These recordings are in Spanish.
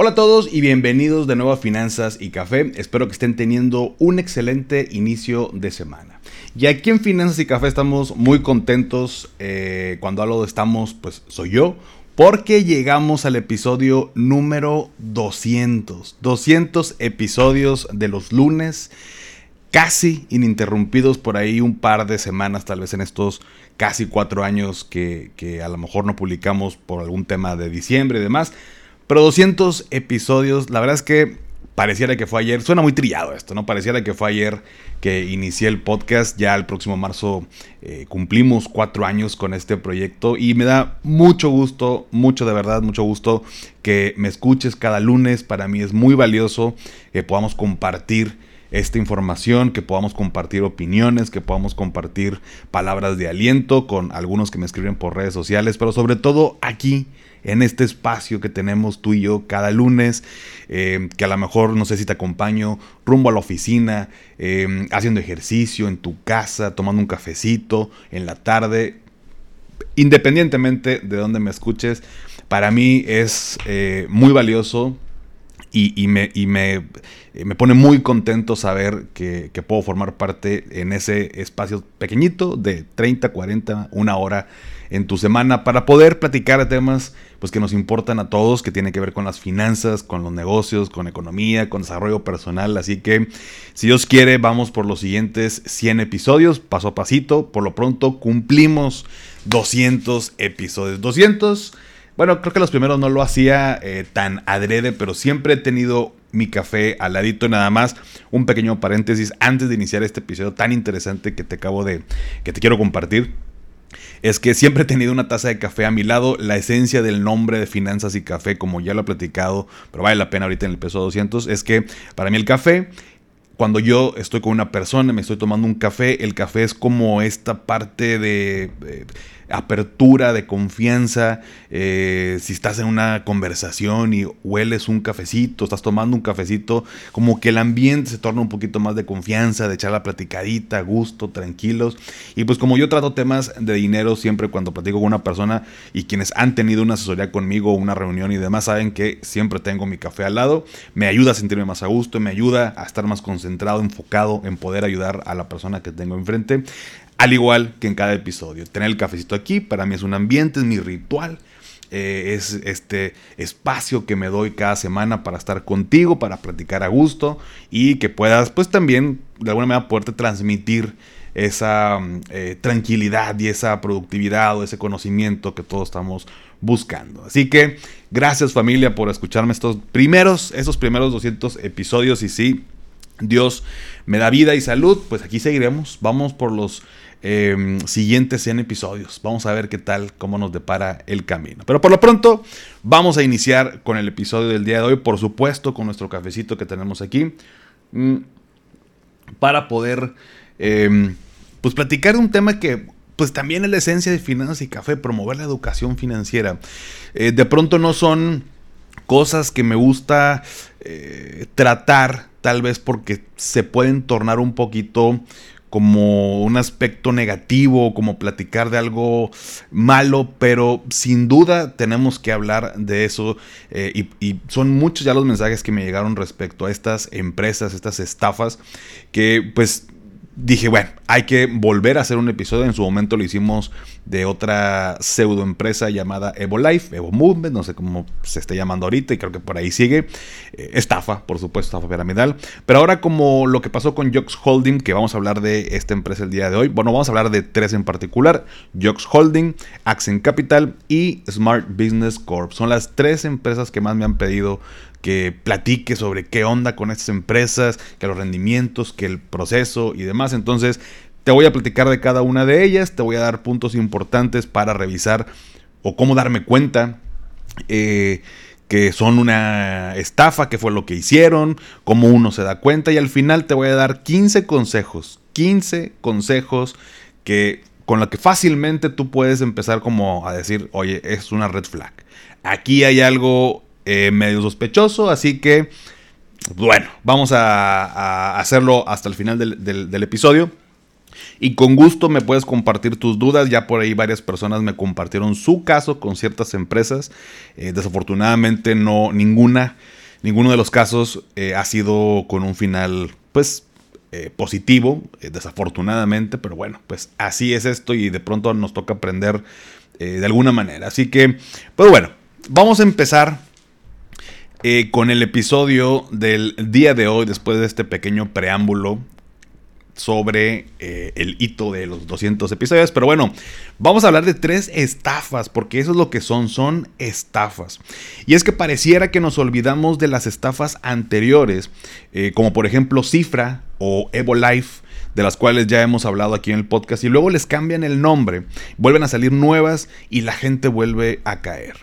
Hola a todos y bienvenidos de nuevo a Finanzas y Café. Espero que estén teniendo un excelente inicio de semana. Y aquí en Finanzas y Café estamos muy contentos. Eh, cuando hablo de estamos, pues soy yo. Porque llegamos al episodio número 200. 200 episodios de los lunes. Casi ininterrumpidos por ahí un par de semanas, tal vez en estos casi cuatro años que, que a lo mejor no publicamos por algún tema de diciembre y demás. Pero 200 episodios, la verdad es que pareciera que fue ayer, suena muy trillado esto, ¿no? Pareciera que fue ayer que inicié el podcast, ya el próximo marzo eh, cumplimos cuatro años con este proyecto y me da mucho gusto, mucho de verdad, mucho gusto que me escuches cada lunes, para mí es muy valioso que podamos compartir esta información, que podamos compartir opiniones, que podamos compartir palabras de aliento con algunos que me escriben por redes sociales, pero sobre todo aquí en este espacio que tenemos tú y yo cada lunes, eh, que a lo mejor no sé si te acompaño rumbo a la oficina, eh, haciendo ejercicio en tu casa, tomando un cafecito en la tarde, independientemente de donde me escuches, para mí es eh, muy valioso y, me, me, pone muy contento saber que, que, puedo formar parte en ese espacio pequeñito de 30, 40, una hora en tu semana para poder platicar de temas pues, que nos importan a todos, que tienen que ver con las finanzas, con los negocios, con economía, con desarrollo personal. Así que, si Dios quiere, vamos por los siguientes 100 episodios, paso a pasito. Por lo pronto, cumplimos 200 episodios. 200, bueno, creo que los primeros no lo hacía eh, tan adrede, pero siempre he tenido mi café al ladito nada más un pequeño paréntesis antes de iniciar este episodio tan interesante que te acabo de que te quiero compartir es que siempre he tenido una taza de café a mi lado. La esencia del nombre de Finanzas y Café, como ya lo he platicado, pero vale la pena ahorita en el peso 200, es que para mí el café cuando yo estoy con una persona, me estoy tomando un café, el café es como esta parte de, apertura, de confianza. Eh, si estás en una conversación y hueles un cafecito, estás tomando un cafecito, como que el ambiente se torna un poquito más de confianza, de echar la platicadita, gusto, tranquilos. Y pues como yo trato temas de dinero siempre cuando platico con una persona y quienes han tenido una asesoría conmigo, una reunión y demás, saben que siempre tengo mi café al lado, me ayuda a sentirme más a gusto, me ayuda a estar más concentrado centrado, enfocado en poder ayudar a la persona que tengo enfrente. Al igual que en cada episodio. Tener el cafecito aquí para mí es un ambiente, es mi ritual. Eh, es este espacio que me doy cada semana para estar contigo, para platicar a gusto y que puedas pues también de alguna manera poderte transmitir esa eh, tranquilidad y esa productividad o ese conocimiento que todos estamos buscando. Así que gracias familia por escucharme estos primeros, esos primeros 200 episodios y sí, Dios me da vida y salud, pues aquí seguiremos. Vamos por los em, siguientes 100 episodios. Vamos a ver qué tal, cómo nos depara el camino. Pero por lo pronto, vamos a iniciar con el episodio del día de hoy, por supuesto, con nuestro cafecito que tenemos aquí, mm, para poder, em, pues, platicar de un tema que pues también es la esencia de Finanzas y Café, promover la educación financiera. Eh, de pronto no son cosas que me gusta eh, tratar tal vez porque se pueden tornar un poquito como un aspecto negativo, como platicar de algo malo, pero sin duda tenemos que hablar de eso eh, y, y, son muchos ya los mensajes que me llegaron respecto a estas empresas, estas estafas, que pues dije, bueno, hay que volver a hacer un episodio. En su momento lo hicimos de otra pseudo empresa llamada Evo Life, Evo Movement, no sé cómo se está llamando ahorita y creo que por ahí sigue. Eh, estafa, por supuesto, estafa piramidal. Pero ahora como lo que pasó con Jox Holding, que vamos a hablar de esta empresa el día de hoy. Bueno, vamos a hablar de tres en particular. Jox Holding, Accent Capital y Smart Business Corp. Son las tres empresas que más me han pedido que platique sobre qué onda con estas empresas, que los rendimientos, que el proceso y demás. Entonces, te voy a platicar de cada una de ellas, te voy a dar puntos importantes para revisar o cómo darme cuenta. Eh, que son una estafa, qué fue lo que hicieron, cómo uno se da cuenta y al final te voy a dar 15 consejos, 15 consejos que con lo que fácilmente tú puedes empezar como a decir, oye, es una red flag. Aquí hay algo eh, medio sospechoso, así que, bueno, vamos a, hacerlo hasta el final del, episodio. Y con gusto me puedes compartir tus dudas. Ya por ahí varias personas me compartieron su caso con ciertas empresas. Eh, desafortunadamente no ninguna, ninguno de los casos eh, ha sido con un final, pues positivo, desafortunadamente, pero bueno, pues así es esto y de pronto nos toca aprender de alguna manera. Así que, pues bueno, vamos a empezar eh, con el episodio del día de hoy, después de este pequeño preámbulo sobre eh, el hito de los 200 episodios. Pero bueno, vamos a hablar de tres estafas, porque eso es lo que son, son estafas. Y es que pareciera que nos olvidamos de las estafas anteriores, eh, como por ejemplo Cifra o Life de las cuales ya hemos hablado aquí en el podcast, y luego les cambian el nombre, vuelven a salir nuevas y la gente vuelve a caer.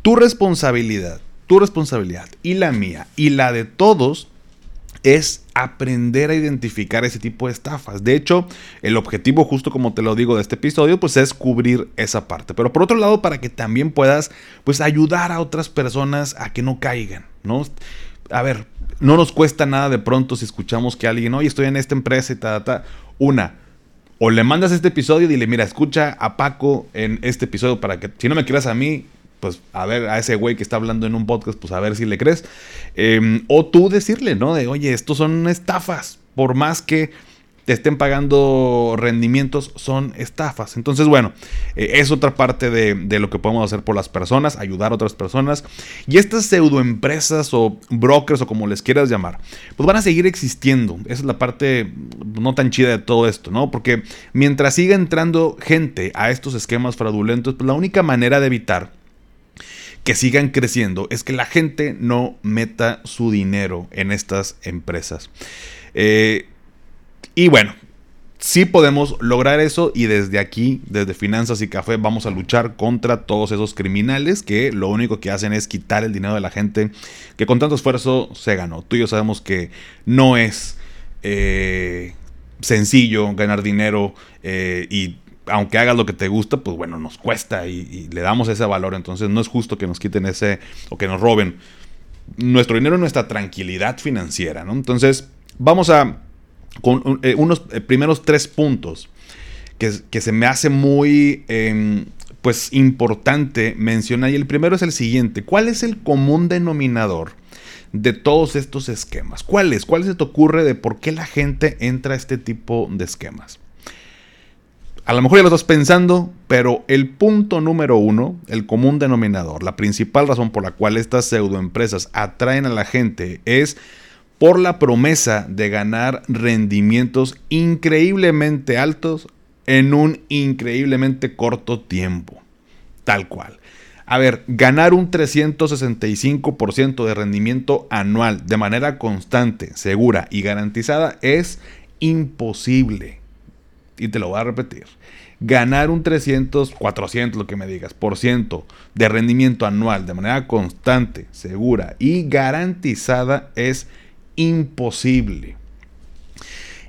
Tu responsabilidad, tu responsabilidad y la mía y la de todos es aprender a identificar ese tipo de estafas. De hecho, el objetivo, justo como te lo digo de este episodio, pues es cubrir esa parte. Pero por otro lado, para que también puedas, pues ayudar a otras personas a que no caigan, ¿no? A ver, no nos cuesta nada de pronto si escuchamos que alguien, oye, estoy en esta empresa y ta, ta, Una, o le mandas este episodio y dile, mira, escucha a Paco en este episodio para que, si no me quieras a mí, pues a ver a ese güey que está hablando en un podcast, pues a ver si le crees. Em, o tú decirle, ¿no? De, oye, estos son estafas, por más que te estén pagando rendimientos, son estafas. Entonces, bueno, eh, es otra parte de, de, lo que podemos hacer por las personas, ayudar a otras personas. Y estas pseudoempresas o brokers o como les quieras llamar, pues van a seguir existiendo. Esa es la parte no tan chida de todo esto, ¿no? Porque mientras siga entrando gente a estos esquemas fraudulentos, pues la única manera de evitar que sigan creciendo es que la gente no meta su dinero en estas empresas. Eh, y bueno, sí podemos lograr eso y desde aquí, desde Finanzas y Café, vamos a luchar contra todos esos criminales que lo único que hacen es quitar el dinero de la gente que con tanto esfuerzo se ganó. Tú y yo sabemos que no es eh, sencillo ganar dinero eh, y aunque hagas lo que te gusta, pues bueno, nos cuesta y, le damos ese valor. Entonces no es justo que nos quiten ese o que nos roben nuestro dinero, nuestra tranquilidad financiera, ¿no? Entonces vamos a con eh, unos eh, primeros tres puntos que, se me hace muy em, pues importante mencionar. Y el primero es el siguiente. ¿Cuál es el común denominador? de todos estos esquemas. ¿Cuál es? ¿Cuál se te ocurre de por qué la gente entra a este tipo de esquemas? A lo mejor ya lo estás pensando, pero el punto número uno, el común denominador, la principal razón por la cual estas pseudoempresas atraen a la gente es por la promesa de ganar rendimientos increíblemente altos en un increíblemente corto tiempo. Tal cual. A ver, ganar un 365% de rendimiento anual de manera constante, segura y garantizada es imposible y te lo voy a repetir, ganar un 300, 400, lo que me digas, por ciento de rendimiento anual de manera constante, segura y garantizada es imposible.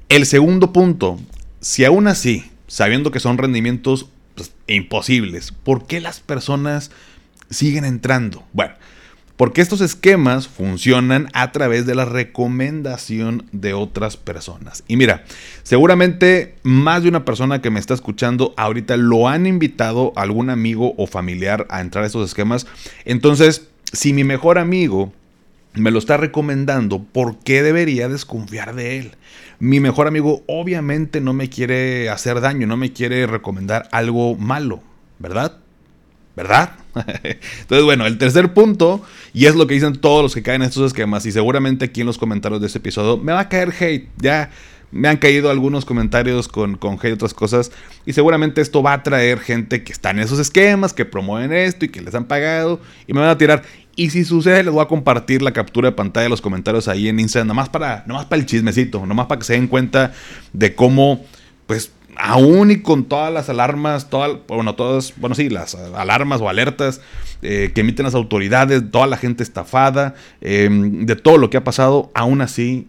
El segundo punto, si aún así, sabiendo que son rendimientos pues, imposibles, ¿por qué las personas siguen entrando? Bueno, porque estos esquemas funcionan a través de la recomendación de otras personas. Y mira, seguramente más de una persona que me está escuchando ahorita lo han invitado a algún amigo o familiar a entrar a estos esquemas. Entonces, si mi mejor amigo me lo está recomendando, ¿por qué debería desconfiar de él? Mi mejor amigo obviamente no me quiere hacer daño, no me quiere recomendar algo malo, ¿verdad? ¿verdad? Entonces, bueno, el tercer punto, y es lo que dicen todos los que caen en estos esquemas, y seguramente aquí en los comentarios de este episodio me va a caer hate, ya me han caído algunos comentarios con, con hate y otras cosas, y seguramente esto va a traer gente que está en esos esquemas, que promueven esto y que les han pagado, y me van a tirar. Y si sucede, les voy a compartir la captura de pantalla de los comentarios ahí en Instagram, nomás para, nomás para el chismecito, nomás para que se den cuenta de cómo, pues, aún y con todas las alarmas, todas, bueno, todas, bueno, sí, las alarmas o alertas eh, que emiten las autoridades, toda la gente estafada, em, de todo lo que ha pasado, aún así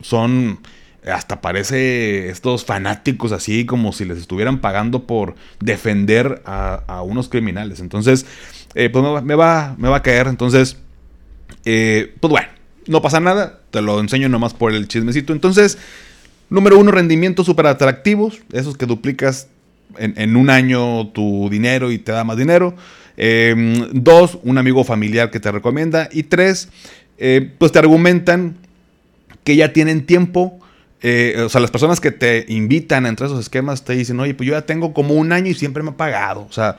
son, hasta parece estos fanáticos así como si les estuvieran pagando por defender a, unos criminales. Entonces, eh, pues me va, me va, a caer, entonces, eh, pues bueno, no pasa nada, te lo enseño nomás por el chismecito. Entonces, Número uno, rendimientos súper atractivos, esos que duplicas en, un año tu dinero y te da más dinero. Em, dos, un amigo familiar que te recomienda. Y tres, eh, pues te argumentan que ya tienen tiempo. Eh, o sea, las personas que te invitan a entrar a esos esquemas te dicen, oye, pues yo ya tengo como un año y siempre me ha pagado. O sea,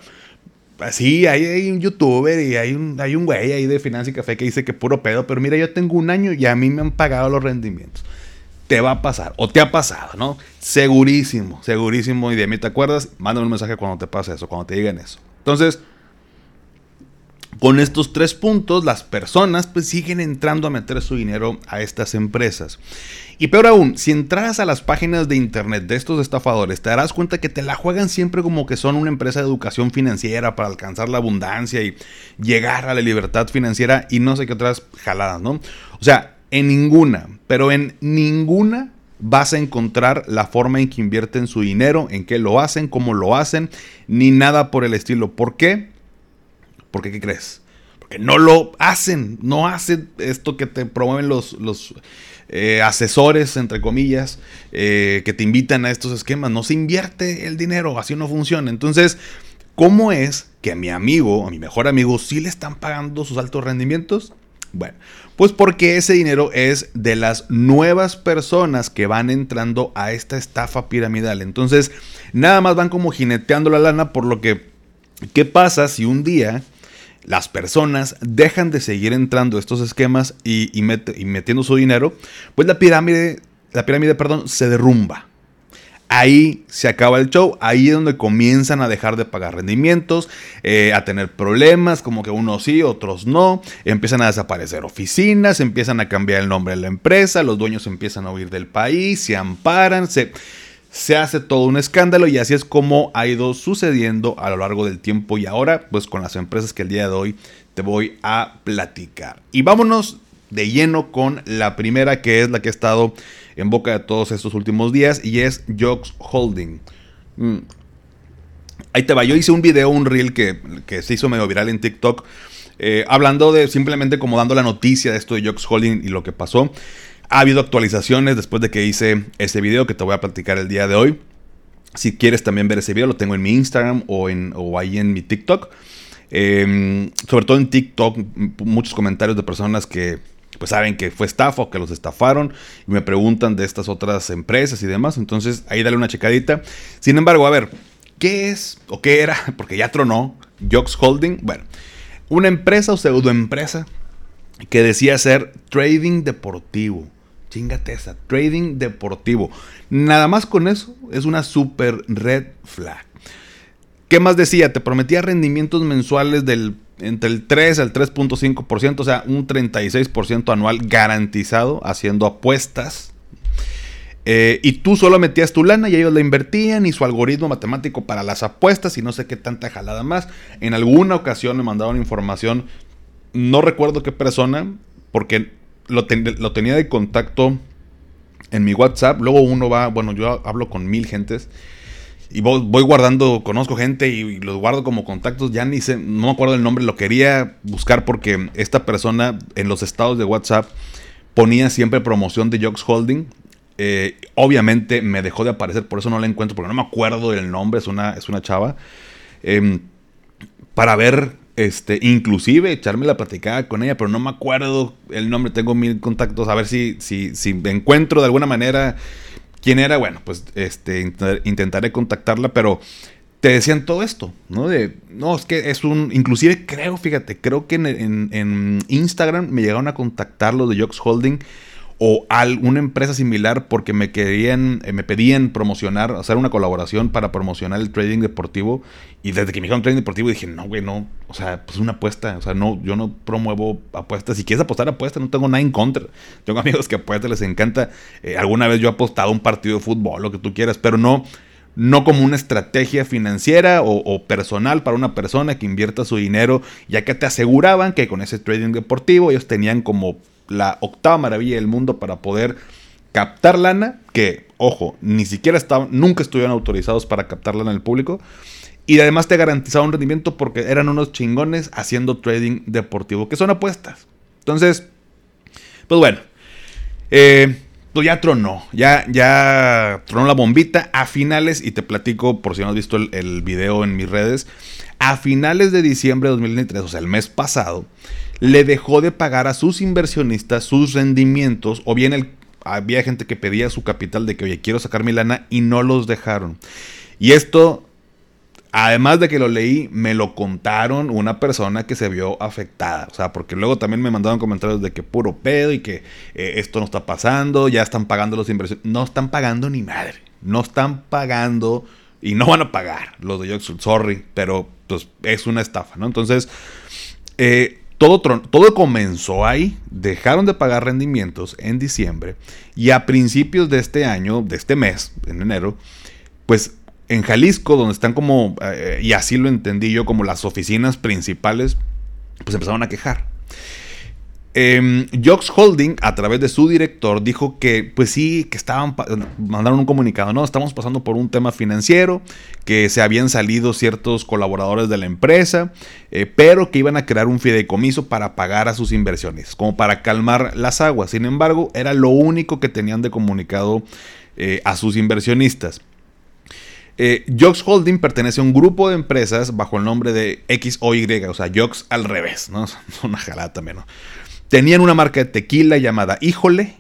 sí, hay, un youtuber y hay un, hay un güey ahí de Financia y Café que dice que puro pedo, pero mira, yo tengo un año y a mí me han pagado los rendimientos te va a pasar o te ha pasado, ¿no? Segurísimo, segurísimo. Y de mí te acuerdas, mándame un mensaje cuando te pase eso, cuando te digan eso. Entonces, con estos tres puntos, las personas pues siguen entrando a meter su dinero a estas empresas. Y peor aún, si entras a las páginas de internet de estos estafadores, te darás cuenta que te la juegan siempre como que son una empresa de educación financiera para alcanzar la abundancia y llegar a la libertad financiera y no sé qué otras jaladas, ¿no? O sea, en ninguna, pero en ninguna vas a encontrar la forma en que invierten su dinero, en qué lo hacen, cómo lo hacen, ni nada por el estilo. ¿Por qué? Porque, ¿qué crees? Porque no lo hacen, no hacen esto que te promueven los, los eh, asesores, entre comillas, eh, que te invitan a estos esquemas. No se invierte el dinero, así no funciona. Entonces, ¿cómo es que a mi amigo, a mi mejor amigo, sí le están pagando sus altos rendimientos? Bueno, pues porque ese dinero es de las nuevas personas que van entrando a esta estafa piramidal. Entonces, nada más van como jineteando la lana por lo que, ¿qué pasa si un día las personas dejan de seguir entrando a estos esquemas y, y metiendo su dinero? Pues la pirámide, la pirámide, perdón, se derrumba ahí se acaba el show, ahí es donde comienzan a dejar de pagar rendimientos, eh, a tener problemas, como que unos sí, otros no, empiezan a desaparecer oficinas, empiezan a cambiar el nombre de la empresa, los dueños empiezan a huir del país, se amparan, se, se hace todo un escándalo y así es como ha ido sucediendo a lo largo del tiempo y ahora pues con las empresas que el día de hoy te voy a platicar. Y vámonos de lleno con la primera que es la que ha estado en boca de todos estos últimos días y es Jocks Holding. Mm. Ahí te va, yo hice un video, un reel que, se hizo medio viral en TikTok, eh, hablando de simplemente como dando la noticia de esto de Jocks Holding y lo que pasó. Ha habido actualizaciones después de que hice ese video que te voy a platicar el día de hoy. Si quieres también ver ese video, lo tengo en mi Instagram o, en, o ahí en mi TikTok. Em, sobre todo en TikTok, muchos comentarios de personas que pues saben que fue estafa o que los estafaron y me preguntan de estas otras empresas y demás. Entonces ahí dale una checadita. Sin embargo, a ver, ¿qué es o qué era? Porque ya tronó Jox Holding. Bueno, una empresa o pseudoempresa que decía ser trading deportivo. Chingate esa, trading deportivo. Nada más con eso es una super red flag. ¿Qué más decía? Te prometía rendimientos mensuales del entre el 3 al 3.5%, o sea, un 36% anual garantizado haciendo apuestas. Eh, y tú solo metías tu lana y ellos la invertían y su algoritmo matemático para las apuestas y no sé qué tanta jalada más. En alguna ocasión me mandaron información, no recuerdo qué persona, porque lo, lo tenía de contacto en mi WhatsApp. Luego uno va, bueno, yo hablo con mil gentes y voy, guardando, conozco gente y, los guardo como contactos, ya ni sé, no me acuerdo el nombre, lo quería buscar porque esta persona en los estados de WhatsApp ponía siempre promoción de Jocks Holding. Eh, obviamente me dejó de aparecer, por eso no la encuentro, porque no me acuerdo del nombre, es una, es una chava. Em, para ver, este, inclusive echarme la platicada con ella, pero no me acuerdo el nombre, tengo mil contactos, a ver si, si, si encuentro de alguna manera quién era, bueno, pues este, intentaré contactarla, pero te decían todo esto, ¿no? De, no, es que es un, inclusive creo, fíjate, creo que en, en, Instagram me llegaron a contactar los de Jocks Holding o alguna empresa similar porque me querían, eh, me pedían promocionar, hacer una colaboración para promocionar el trading deportivo. Y desde que me dijeron trading deportivo dije, no, güey, no, o sea, pues una apuesta, o sea, no, yo no promuevo apuestas. Si quieres apostar apuestas, no tengo nada en contra. Tengo amigos que apuestan, les encanta. Eh, alguna vez yo he apostado un partido de fútbol, lo que tú quieras, pero no, no como una estrategia financiera o, personal para una persona que invierta su dinero, ya que te aseguraban que con ese trading deportivo ellos tenían como la octava maravilla del mundo para poder captar lana, que, ojo, ni siquiera estaban, nunca estuvieron autorizados para captar lana el público. Y además te garantizaba un rendimiento porque eran unos chingones haciendo trading deportivo, que son apuestas. Entonces, pues bueno, eh, pues ya tronó, ya, ya tronó la bombita a finales, y te platico por si no has visto el, el video en mis redes, a finales de diciembre de 2023, o sea, el mes pasado, le dejó de pagar a sus inversionistas sus rendimientos, o bien el, había gente que pedía su capital de que, oye, quiero sacar mi lana, y no los dejaron. Y esto Además de que lo leí, me lo contaron una persona que se vio afectada. O sea, porque luego también me mandaron comentarios de que puro pedo y que eh, esto no está pasando, ya están pagando los inversiones. No están pagando ni madre. No están pagando y no van a pagar los de Yoxul. Sorry, pero pues es una estafa, ¿no? Entonces, eh, todo, todo comenzó ahí. Dejaron de pagar rendimientos en diciembre y a principios de este año, de este mes, en enero, pues en Jalisco, donde están como, eh, y así lo entendí yo, como las oficinas principales, pues empezaron a quejar. Eh, Jox Holding, a través de su director, dijo que, pues sí, que estaban, mandaron un comunicado, no, estamos pasando por un tema financiero, que se habían salido ciertos colaboradores de la empresa, eh, pero que iban a crear un fideicomiso para pagar a sus inversiones, como para calmar las aguas. Sin embargo, era lo único que tenían de comunicado eh, a sus inversionistas. Eh, Jox Holding pertenece a un grupo de empresas bajo el nombre de X o Y, o sea, Jox al revés, ¿no? Una jalada también, ¿no? Tenían una marca de tequila llamada Híjole,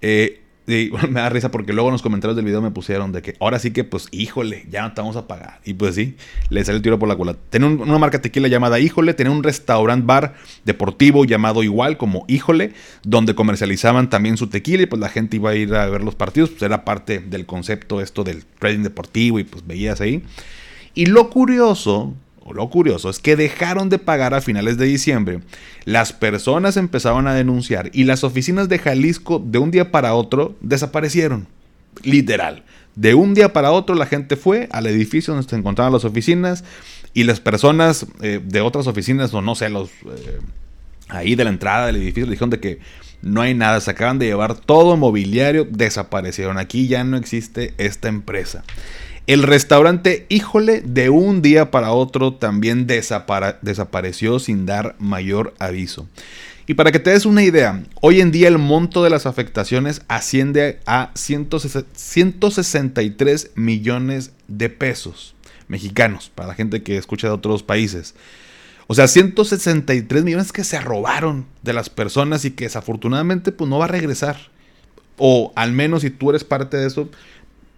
eh, me da risa porque luego en los comentarios del video me pusieron de que ahora sí que, pues, híjole, ya no te vamos a pagar. Y pues sí, le sale el tiro por la cola. Tenía una marca tequila llamada Híjole, tenía un restaurant bar deportivo llamado igual como Híjole, donde comercializaban también su tequila y pues la gente iba a ir a ver los partidos. Pues era parte del concepto esto del trading deportivo y pues veías ahí. Y lo curioso lo curioso es que dejaron de pagar a finales de diciembre, las personas empezaron a denunciar y las oficinas de Jalisco de un día para otro desaparecieron. Literal. De un día para otro la gente fue al edificio donde se encontraban las oficinas y las personas eh, de otras oficinas, o no sé, los eh, ahí de la entrada del edificio, dijeron de que no hay nada, se acaban de llevar todo mobiliario, desaparecieron. Aquí ya no existe esta empresa. El restaurante, híjole, de un día para otro también desapareció sin dar mayor aviso. Y para que te des una idea, hoy en día el monto de las afectaciones asciende a 163 millones de pesos mexicanos, para la gente que escucha de otros países. O sea, 163 millones que se robaron de las personas y que desafortunadamente pues no va a regresar. O al menos si tú eres parte de eso,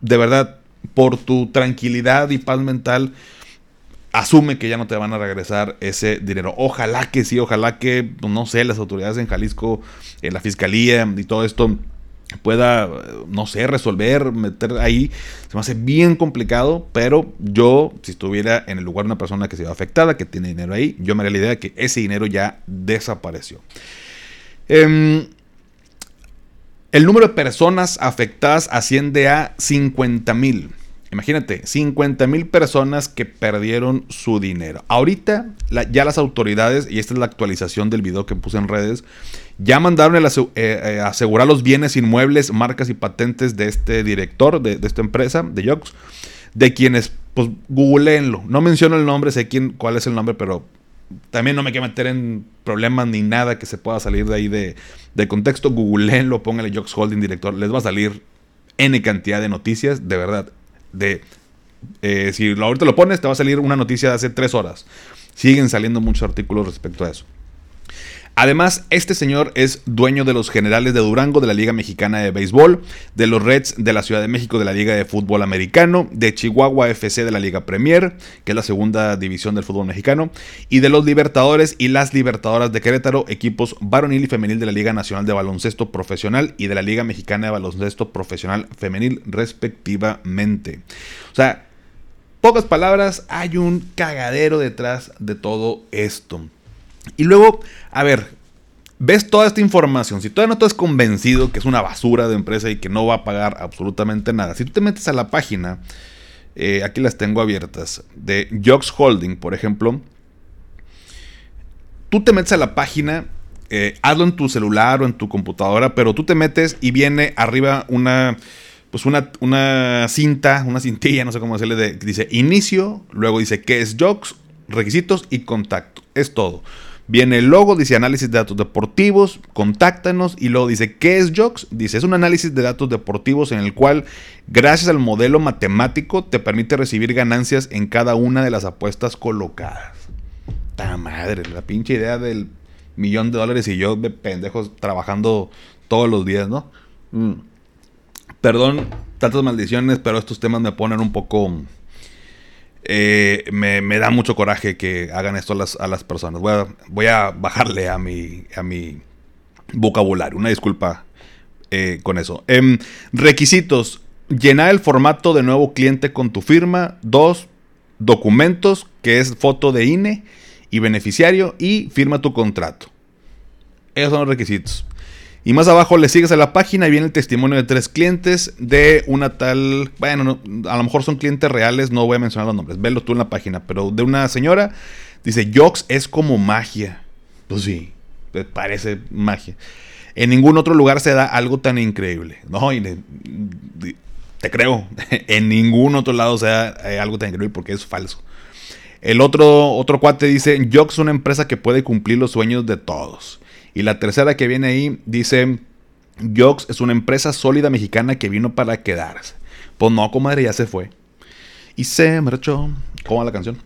de verdad, por tu tranquilidad y paz mental, asume que ya no te van a regresar ese dinero. Ojalá que sí, ojalá que, pues, no sé, las autoridades en Jalisco, en la fiscalía y todo esto pueda, no sé, resolver, meter ahí. Se me hace bien complicado, pero yo, si estuviera en el lugar de una persona que se ve afectada, que tiene dinero ahí, yo me haría la idea de que ese dinero ya desapareció. Eh, el número de personas afectadas asciende a 50 mil. Imagínate, 50 mil personas que perdieron su dinero. Ahorita ya las autoridades, y esta es la actualización del video que puse en redes, ya mandaron el eh, eh, asegurar los bienes inmuebles, marcas y patentes de este director, de, esta empresa, de Yox, de quienes, pues, googleenlo. No menciono el nombre, sé quién, cuál es el nombre, pero también no me quiero meter en problemas ni nada que se pueda salir de ahí de, contexto. Googleenlo, póngale Jox Holding director. Les va a salir N cantidad de noticias, de verdad. De, eh, si ahorita lo pones, te va a salir una noticia de hace tres horas. Siguen saliendo muchos artículos respecto a eso. Además, este señor es dueño de los Generales de Durango de la Liga Mexicana de Béisbol, de los Reds de la Ciudad de México de la Liga de Fútbol Americano, de Chihuahua FC de la Liga Premier, que es la segunda división del fútbol mexicano, y de los Libertadores y las Libertadoras de Querétaro, equipos varonil y femenil de la Liga Nacional de Baloncesto Profesional y de la Liga Mexicana de Baloncesto Profesional Femenil, respectivamente. O sea, pocas palabras, hay un cagadero detrás de todo esto. Y luego, a ver, ves toda esta información. Si todavía no estás convencido que es una basura de empresa y que no va a pagar absolutamente nada, si tú te metes a la página, eh, aquí las tengo abiertas, de Jocks Holding, por ejemplo, tú te metes a la página, eh, hazlo en tu celular o en tu computadora, pero tú te metes y viene arriba una, pues una, una cinta, una cintilla, no sé cómo decirle, de, dice inicio, luego dice qué es Jocks, requisitos y contacto. Es todo. Viene el logo, dice análisis de datos deportivos, contáctanos y luego dice, ¿qué es JOX? Dice, es un análisis de datos deportivos en el cual, gracias al modelo matemático, te permite recibir ganancias en cada una de las apuestas colocadas. ¡Ta madre! La pinche idea del millón de dólares y yo de pendejos trabajando todos los días, ¿no? Mm. Perdón, tantas maldiciones, pero estos temas me ponen un poco eh, me, da mucho coraje que hagan esto a las, personas. Voy a, bajarle a mi, a mi vocabulario. Una disculpa eh, con eso. Em, requisitos. Llenar el formato de nuevo cliente con tu firma. Dos, documentos, que es foto de INE y beneficiario. Y firma tu contrato. Esos son los requisitos. Y más abajo le sigues a la página y viene el testimonio de tres clientes de una tal, bueno, a lo mejor son clientes reales, no voy a mencionar los nombres, velo tú en la página, pero de una señora, dice, Jox es como magia. Pues sí, parece magia. En ningún otro lugar se da algo tan increíble. No, te creo, en ningún otro lado se da eh, algo tan increíble porque es falso. El otro, otro cuate dice, Jox es una empresa que puede cumplir los sueños de todos. Y la tercera que viene ahí dice, Jox es una empresa sólida mexicana que vino para quedarse. Pues no, comadre, ya se fue. Y se marchó. ¿Cómo va la canción?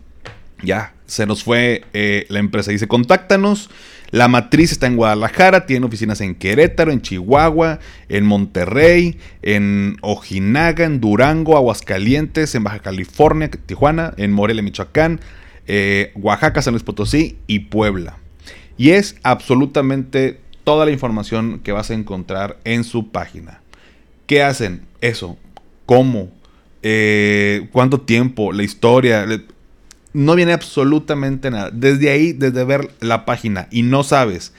Ya, se nos fue eh, la empresa. Dice, contáctanos. La matriz está en Guadalajara, tiene oficinas en Querétaro, en Chihuahua, en Monterrey, en Ojinaga, en Durango, Aguascalientes, en Baja California, Tijuana, en Morelia, Michoacán, eh, Oaxaca, San Luis Potosí y Puebla. Y es absolutamente toda la información que vas a encontrar en su página. ¿Qué hacen? Eso. ¿Cómo? Eh, ¿Cuánto tiempo? La historia. No viene absolutamente nada. Desde ahí, desde ver la página y no sabes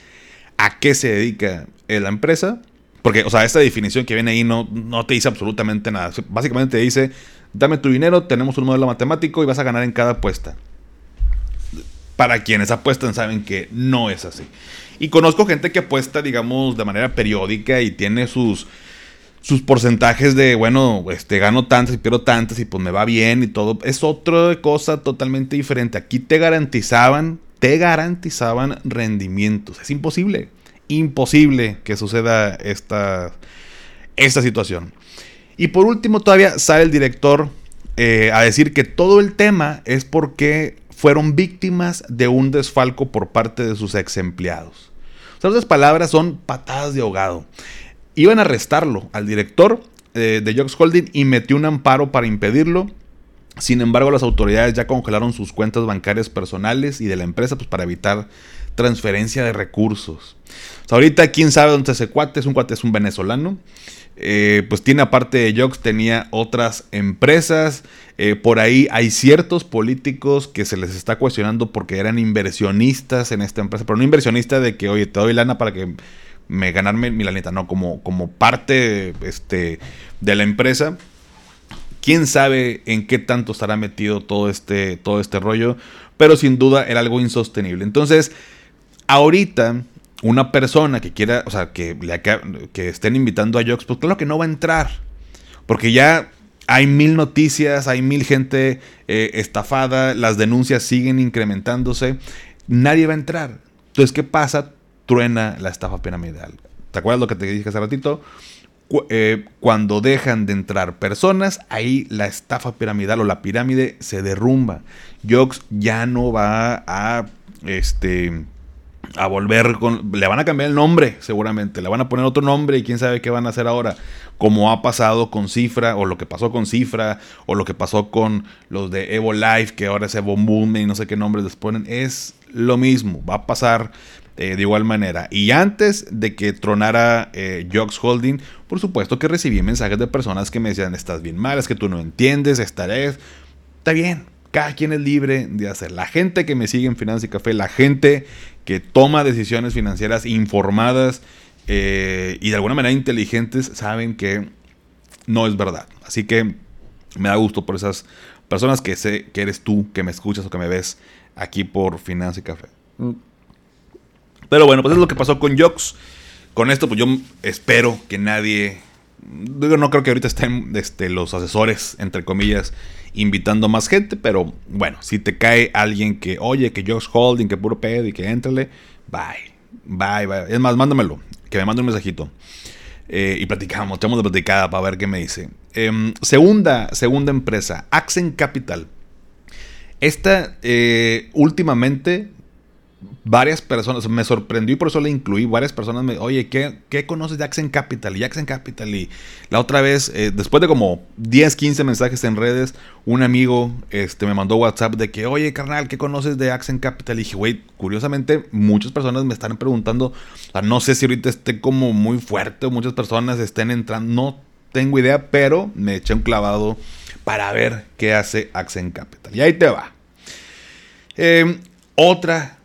a qué se dedica la empresa, porque, o sea, esta definición que viene ahí no, no te dice absolutamente nada. Básicamente te dice, dame tu dinero, tenemos un modelo matemático y vas a ganar en cada apuesta para quienes apuestan saben que no es así. Y conozco gente que apuesta, digamos, de manera periódica y tiene sus, sus porcentajes de, bueno, este, gano tantas y pierdo tantas y pues me va bien y todo. Es otra cosa totalmente diferente. Aquí te garantizaban, te garantizaban rendimientos. Es imposible, imposible que suceda esta, esta situación. Y por último, todavía sale el director eh, a decir que todo el tema es porque fueron víctimas de un desfalco por parte de sus ex empleados. otras palabras son patadas de ahogado. Iban a arrestarlo al director eh, de Jocks Holding y metió un amparo para impedirlo. Sin embargo, las autoridades ya congelaron sus cuentas bancarias personales y de la empresa pues, para evitar transferencia de recursos. ahorita, quién sabe dónde ese cuate, es un cuate, es un venezolano. Eh, pues tiene aparte de Jox, tenía otras empresas. Eh, por ahí hay ciertos políticos que se les está cuestionando porque eran inversionistas en esta empresa, pero no inversionista de que, oye, te doy lana para que me ganarme mi lanita, no, como, como parte este, de la empresa. Quién sabe en qué tanto estará metido todo este, todo este rollo, pero sin duda era algo insostenible. Entonces, ahorita una persona que quiera, o sea, que, que estén invitando a Jox, pues claro que no va a entrar. Porque ya hay mil noticias, hay mil gente eh, estafada, las denuncias siguen incrementándose. Nadie va a entrar. Entonces, ¿qué pasa? Truena la estafa piramidal. ¿Te acuerdas lo que te dije hace ratito? Eh, cuando dejan de entrar personas, ahí la estafa piramidal o la pirámide se derrumba. Jox ya no va a este a volver con... Le van a cambiar el nombre, seguramente. Le van a poner otro nombre y quién sabe qué van a hacer ahora. Como ha pasado con Cifra, o lo que pasó con Cifra, o lo que pasó con los de Evo Life, que ahora es Evo y no sé qué nombres les ponen. Es lo mismo, va a pasar eh, de igual manera. Y antes de que tronara eh, Jox Holding, por supuesto que recibí mensajes de personas que me decían, estás bien mal, es que tú no entiendes, estaré... Está bien, cada quien es libre de hacer. La gente que me sigue en Finanzas y Café, la gente que toma decisiones financieras informadas eh, y de alguna manera inteligentes, saben que no es verdad. Así que Me da gusto por esas personas que sé que eres tú, que me escuchas o que me ves aquí por Finanza y Café. Pero bueno, pues es lo que pasó con Jox. Con esto, pues yo espero que nadie. No creo que ahorita estén este, los asesores, entre comillas, invitando más gente, pero bueno, si te cae alguien que, oye, que Jox Holding, que puro pedo y que éntrale, bye, bye, bye. Es más, mándamelo, que me mande un mensajito. Eh, y platicamos, echamos de platicada para ver qué me dice. Em, segunda, segunda empresa, Accent Capital. Esta eh, últimamente varias personas, me sorprendió y por eso le incluí, varias personas me, oye, ¿qué, qué conoces de Accent Capital? Y Accent Capital, y la otra vez, eh, después de como 10, 15 mensajes en redes, un amigo este, me mandó WhatsApp de que, oye, carnal, ¿qué conoces de Accent Capital? Y dije, güey, curiosamente, muchas personas me están preguntando, o sea, no sé si ahorita esté como muy fuerte o muchas personas estén entrando, no tengo idea, pero me eché un clavado para ver qué hace Accent Capital. Y ahí te va. Eh, otra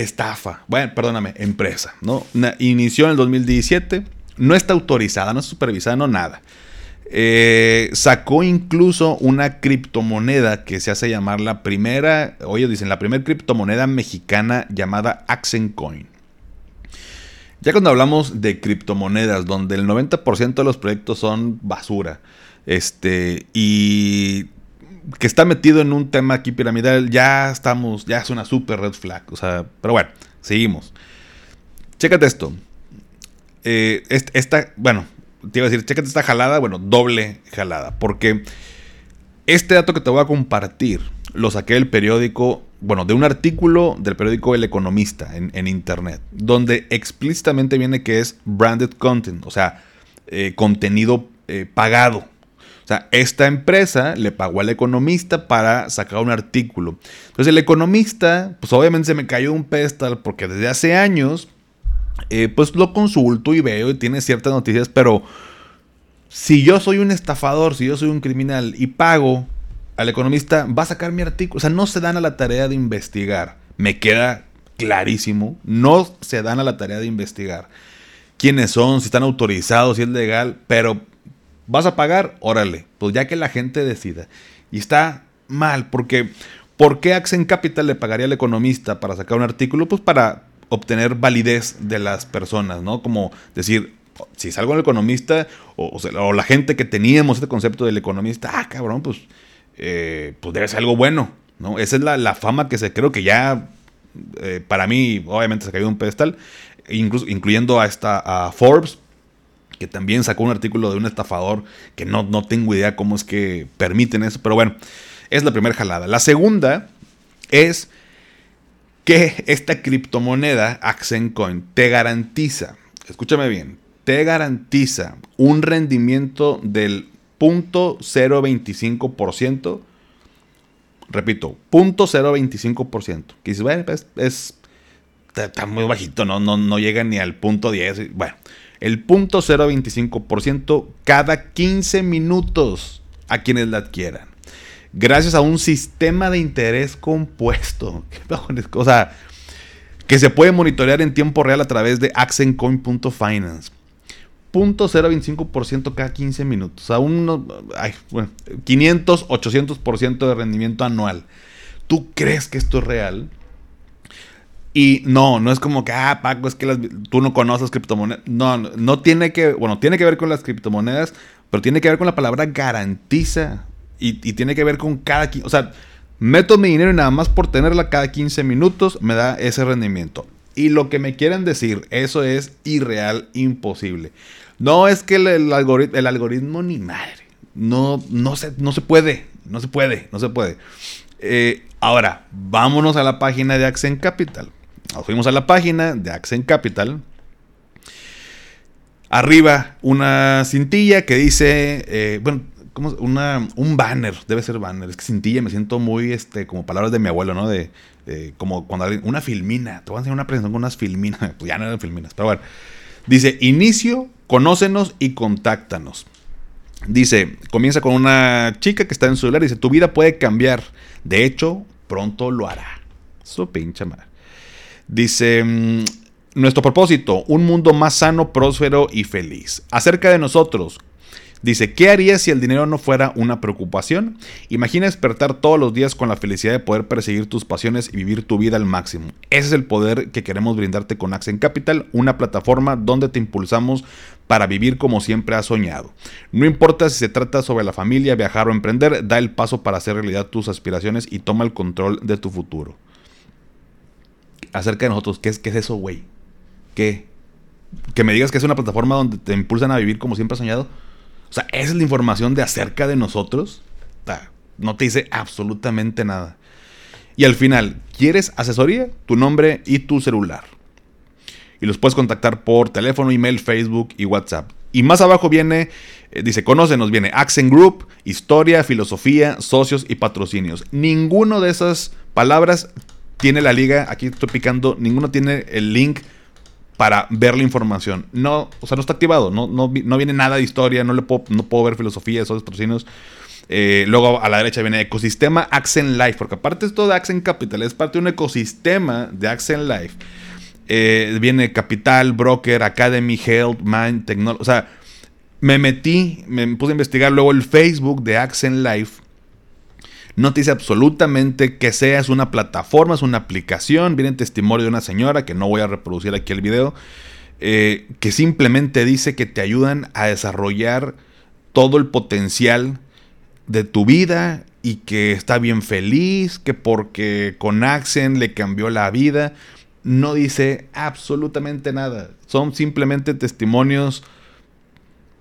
estafa, bueno, perdóname, empresa, ¿no? inició en el 2017, no está autorizada, no está supervisada, no nada. Eh, sacó incluso una criptomoneda que se hace llamar la primera, oye, dicen, la primera criptomoneda mexicana llamada Coin. Ya cuando hablamos de criptomonedas, donde el 90% de los proyectos son basura, este, y que está metido en un tema aquí piramidal, ya estamos, ya es una super red flag. O sea, pero bueno, seguimos. Chécate esto. Eh, bueno, te iba a decir, chécate esta jalada, bueno, doble jalada. Porque este dato que te voy a compartir lo saqué del periódico, bueno, de un artículo del periódico El Economista en, internet, donde explícitamente viene que es branded content, o sea, eh, contenido eh, pagado. O sea, esta empresa le pagó al economista para sacar un artículo. Entonces el economista, pues obviamente se me cayó un pedestal porque desde hace años, eh, pues lo consulto y veo y tiene ciertas noticias, pero si yo soy un estafador, si yo soy un criminal y pago al economista, va a sacar mi artículo. O sea, no se dan a la tarea de investigar. Me queda clarísimo, no se dan a la tarea de investigar quiénes son, si están autorizados, si es legal, pero ¿Vas a pagar? Órale, pues ya que la gente decida. Y está mal, porque ¿por qué Accent Capital le pagaría al economista para sacar un artículo? Pues para obtener validez de las personas, ¿no? Como decir, si salgo el economista, o, la gente que teníamos este concepto del economista, ah, cabrón, pues, eh, pues debe ser algo bueno, ¿no? Esa es la, fama que se creo que ya, eh, para mí, obviamente se cayó un pedestal, incluso incluyendo a esta a Forbes, que también sacó un artículo de un estafador que no, no tengo idea cómo es que permiten eso, pero bueno, es la primera jalada. La segunda es que esta criptomoneda, Coin, te garantiza, escúchame bien, te garantiza un rendimiento del 0.025%. Repito, 0.025%. Que dices, bueno, pues, es, está muy bajito, ¿no? No, no llega ni al punto 10. Bueno, el punto 0.25% cada 15 minutos a quienes la adquieran. Gracias a un sistema de interés compuesto. O sea, que se puede monitorear en tiempo real a través de accentcoin.finance. Punto 0.25% cada 15 minutos. O sea, uno, ay, bueno, 500, 800% de rendimiento anual. ¿Tú crees que esto es real? Y no, no es como que, ah, Paco, es que tú no conoces criptomonedas. No, no, tiene que, bueno, tiene que ver con las criptomonedas, pero tiene que ver con la palabra garantiza. Y, tiene que ver con cada, o sea, meto mi dinero y nada más por tenerla cada 15 minutos me da ese rendimiento. Y lo que me quieren decir, eso es irreal, imposible. No es que el, algoritmo, el algoritmo ni madre. No, no, se, no se puede, no se puede, no se puede. Eh, ahora, vámonos a la página de Accent Capital. Nos fuimos a la página de Accent Capital. Arriba una cintilla que dice, eh, bueno, como una, un banner, debe ser banner. Es que cintilla me siento muy, este, como palabras de mi abuelo, ¿no? De, como cuando alguien, una filmina. Te voy a enseñar una presentación con unas filminas. Pues ya no eran filminas, pero bueno. Dice, inicio, conócenos y contáctanos. Dice, comienza con una chica que está en su celular dice, tu vida puede cambiar. De hecho, pronto lo hará. Su pinche madre. Dice, mm, nuestro propósito, un mundo más sano, próspero y feliz. Acerca de nosotros, Dice, ¿qué harías si el dinero no fuera una preocupación? Imagina despertar todos los días con la felicidad de poder perseguir tus pasiones y vivir tu vida al máximo. Ese es el poder que queremos brindarte con Accent Capital, una plataforma donde te impulsamos para vivir como siempre has soñado. No importa si se trata sobre la familia, viajar o emprender, da el paso para hacer realidad tus aspiraciones y toma el control de tu futuro. Acerca de nosotros, ¿qué es, qué es eso, güey? ¿Qué? Que me digas que es una plataforma donde te impulsan a vivir como siempre has soñado. O sea, esa es la información de acerca de nosotros. No te dice absolutamente nada. Y al final, ¿quieres asesoría? Tu nombre y tu celular. Y los puedes contactar por teléfono, email, Facebook y WhatsApp. Y más abajo viene, eh, dice, conócenos, viene Accent Group, historia, filosofía, socios y patrocinios. Ninguno de esas palabras tiene la liga, aquí estoy picando, ninguno tiene el link para ver la información. No, o sea, no está activado, no, no, viene nada de historia, no, le puedo, no puedo ver filosofía, esos patrocinios. Eh, luego a la derecha viene ecosistema Accent Life, porque aparte esto de Accent Capital es parte de un ecosistema de Accent Life. Eh, viene Capital, Broker, Academy, Health, Mind, Technology. O sea, me metí, me puse a investigar luego el Facebook de Accent Life no te dice absolutamente que sea, es una plataforma, es una aplicación. Viene testimonio de una señora, que no voy a reproducir aquí el video, eh, que simplemente dice que te ayudan a desarrollar todo el potencial de tu vida y que está bien feliz, que porque con Accent le cambió la vida. No dice absolutamente nada. Son simplemente testimonios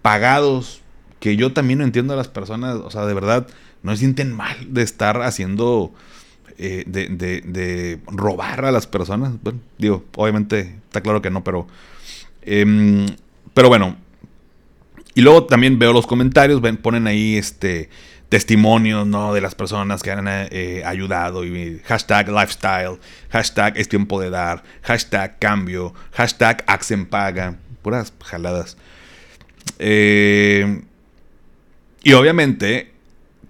pagados que yo también no entiendo a las personas, o sea, de verdad no se sienten mal de estar haciendo, eh, de, robar a las personas. Bueno, digo, obviamente está claro que no, pero... Em, pero bueno. Y luego también veo los comentarios, ponen ahí este testimonios ¿no? de las personas que han eh, ayudado. Y hashtag lifestyle, hashtag es tiempo de dar, hashtag cambio, hashtag Accent paga. Puras jaladas. Eh, y obviamente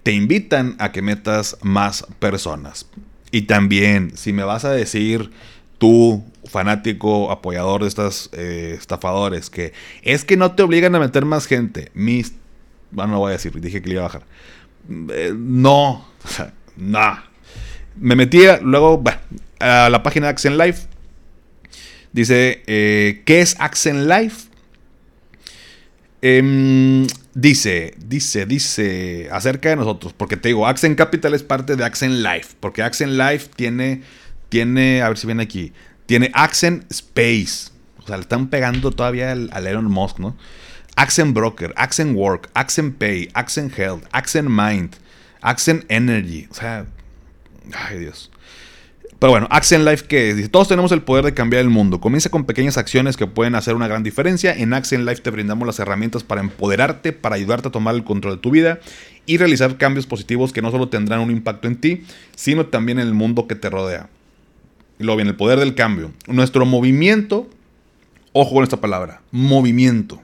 te invitan a que metas más personas. Y también, si me vas a decir tú, fanático, apoyador de estos eh, estafadores, que es que no te obligan a meter más gente, mis... Bueno, no voy a decir, dije que le iba a bajar. Eh, no, no. Me metía luego a la página de Accent Life. Dice, eh, ¿qué es Accent Life? Eh, Dice, dice, dice acerca de nosotros, porque te digo, Accent Capital es parte de Accent Life, porque Accent Life tiene, tiene, a ver si viene aquí, tiene Accent Space, o sea, le están pegando todavía al, al Elon Musk, ¿no? Accent Broker, Accent Work, Accent Pay, Accent Health, Accent Mind, Accent Energy, o sea, ay Dios. Pero bueno, Accent Life que dice, todos tenemos el poder de cambiar el mundo. Comienza con pequeñas acciones que pueden hacer una gran diferencia. En Accent Life te brindamos las herramientas para empoderarte, para ayudarte a tomar el control de tu vida y realizar cambios positivos que no solo tendrán un impacto en ti, sino también en el mundo que te rodea. Y luego viene el poder del cambio. Nuestro movimiento, ojo con esta palabra, movimiento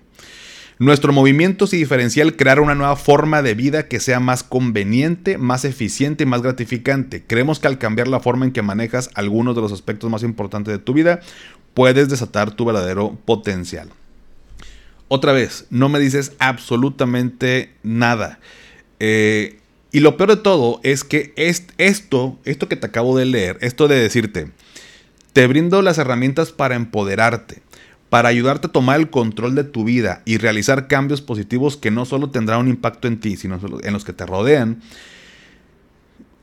nuestro movimiento se diferencia al crear una nueva forma de vida que sea más conveniente, más eficiente y más gratificante. Creemos que al cambiar la forma en que manejas algunos de los aspectos más importantes de tu vida, puedes desatar tu verdadero potencial. Otra vez, no me dices absolutamente nada. Eh, y lo peor de todo es que esto, esto que te acabo de leer, esto de decirte, te brindo las herramientas para empoderarte para ayudarte a tomar el control de tu vida y realizar cambios positivos que no solo tendrán un impacto en ti, sino en los que te rodean,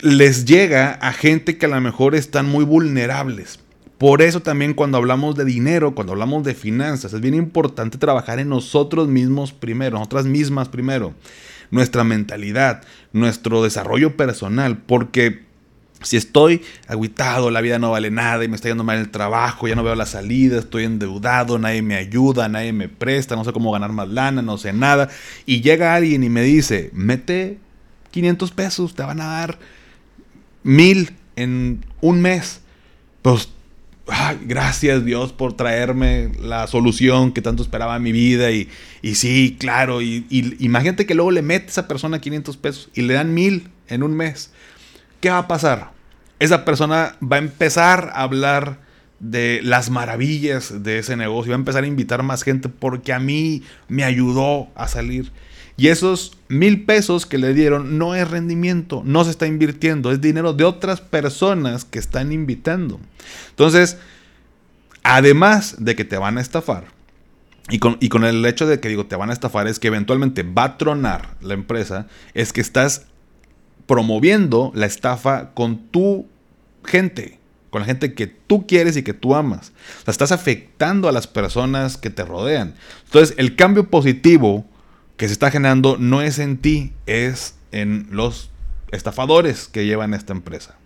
les llega a gente que a lo mejor están muy vulnerables. Por eso también cuando hablamos de dinero, cuando hablamos de finanzas, es bien importante trabajar en nosotros mismos primero, nosotras mismas primero, nuestra mentalidad, nuestro desarrollo personal, porque si estoy aguitado, la vida no vale nada y me está yendo mal el trabajo, ya no veo la salida, estoy endeudado, nadie me ayuda, nadie me presta, no sé cómo ganar más lana, no sé nada. Y llega alguien y me dice, mete 500 pesos, te van a dar mil en un mes. Pues, gracias Dios por traerme la solución que tanto esperaba en mi vida. Y, y sí, claro, y, imagínate que luego le mete a esa persona 500 pesos y le dan mil en un mes. ¿qué va a pasar? Esa persona va a empezar a hablar de las maravillas de ese negocio, va a empezar a invitar más gente porque a mí me ayudó a salir. Y esos mil pesos que le dieron no es rendimiento, no se está invirtiendo, es dinero de otras personas que están invitando. Entonces, además de que te van a estafar, y con, y con, el hecho de que digo te van a estafar es que eventualmente va a tronar la empresa, es que estás promoviendo la estafa con tu gente, con la gente que tú quieres y que tú amas. O sea, estás afectando a las personas que te rodean. Entonces, el cambio positivo que se está generando no es en ti, es en los estafadores que llevan esta empresa.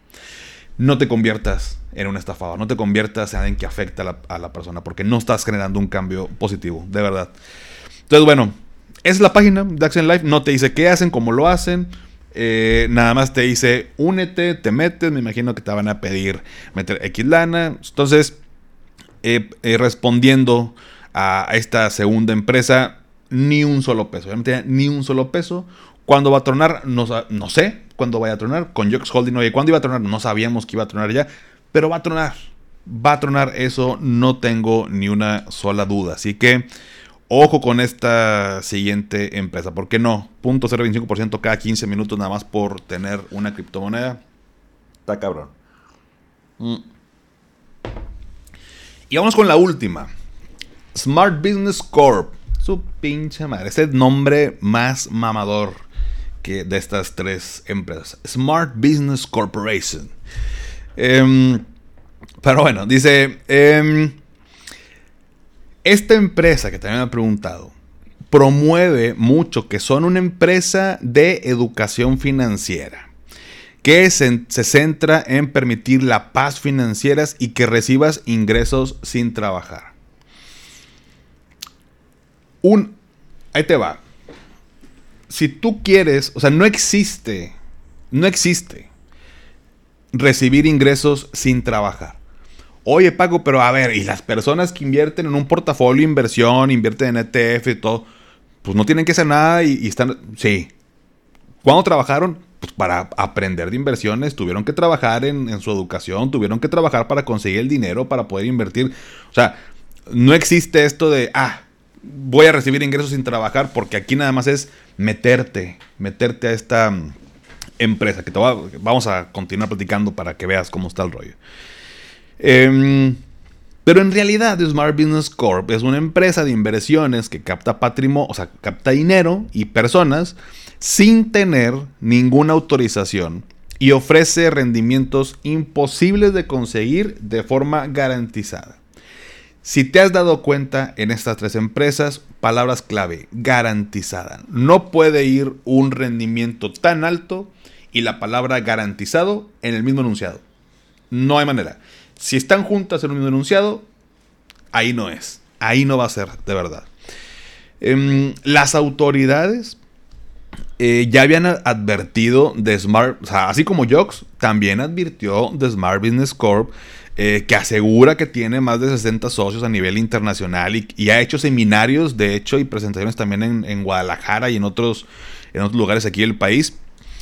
No te conviertas en un estafador, no te conviertas en alguien que afecta a la, a la persona, porque no estás generando un cambio positivo, de verdad. Entonces, bueno, es la página de Action Life, no te dice qué hacen, cómo lo hacen, eh, nada más te dice, únete, te metes, me imagino que te van a pedir meter X lana. Entonces, eh, eh, respondiendo a, esta segunda empresa, ni un solo peso, ni un solo peso. ¿Cuándo va a tronar? No, sé cuándo vaya a tronar. Con Jux Holding, oye, ¿cuándo iba a tronar? No sabíamos que iba a tronar ya, pero va a tronar. Va a tronar eso, no tengo ni una sola duda. Así que Ojo con esta siguiente empresa. ¿Por qué no? 0.025% cada 15 minutos nada más por tener una criptomoneda. Está cabrón. Mm. Y vamos con la última. Smart Business Corp. Su pinche madre. Ese nombre más mamador que de estas tres empresas. Smart Business Corporation. Em, pero bueno, dice... Em, esta empresa que también me han preguntado promueve mucho que son una empresa de educación financiera que se, centra en permitir la paz financiera y que recibas ingresos sin trabajar. Un, ahí te va. Si tú quieres, o sea, no existe, no existe recibir ingresos sin trabajar. Oye, Paco, pero a ver, y las personas que invierten en un portafolio de inversión, invierten en ETF y todo, pues no tienen que hacer nada y, están. Sí. ¿Cuándo trabajaron? Pues para aprender de inversiones, tuvieron que trabajar en, su educación, tuvieron que trabajar para conseguir el dinero, para poder invertir. O sea, no existe esto de, ah, voy a recibir ingresos sin trabajar, porque aquí nada más es meterte, meterte a esta mm, empresa, que te va, vamos a continuar platicando para que veas cómo está el rollo. Em, pero en realidad Smart Business Corp es una empresa de inversiones que capta patrimonio, o sea, capta dinero y personas sin tener ninguna autorización y ofrece rendimientos imposibles de conseguir de forma garantizada. Si te has dado cuenta en estas tres empresas, palabras clave, garantizada. No puede ir un rendimiento tan alto y la palabra garantizado en el mismo enunciado. No hay manera. Si están juntas en un mismo enunciado, ahí no es. Ahí no va a ser, de verdad. Em, las autoridades eh, ya habían advertido de Smart, o sea, así como Jox, también advirtió de Smart Business Corp, eh, que asegura que tiene más de 60 socios a nivel internacional y, ha hecho seminarios, de hecho, y presentaciones también en, en Guadalajara y en otros, en otros lugares aquí del país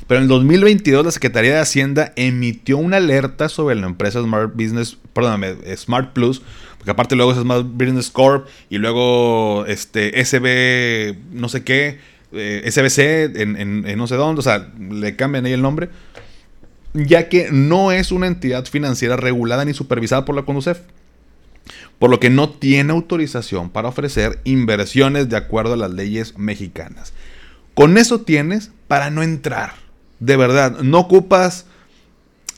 pero en el 2022 la Secretaría de Hacienda emitió una alerta sobre la empresa Smart Business, perdóname, Smart Plus, porque aparte luego es Smart Business Corp y luego este SB no sé qué, eh, SBC en, no sé dónde, o sea, le cambian ahí el nombre, ya que no es una entidad financiera regulada ni supervisada por la CONUCEF por lo que no tiene autorización para ofrecer inversiones de acuerdo a las leyes mexicanas. Con eso tienes para no entrar. De verdad, no ocupas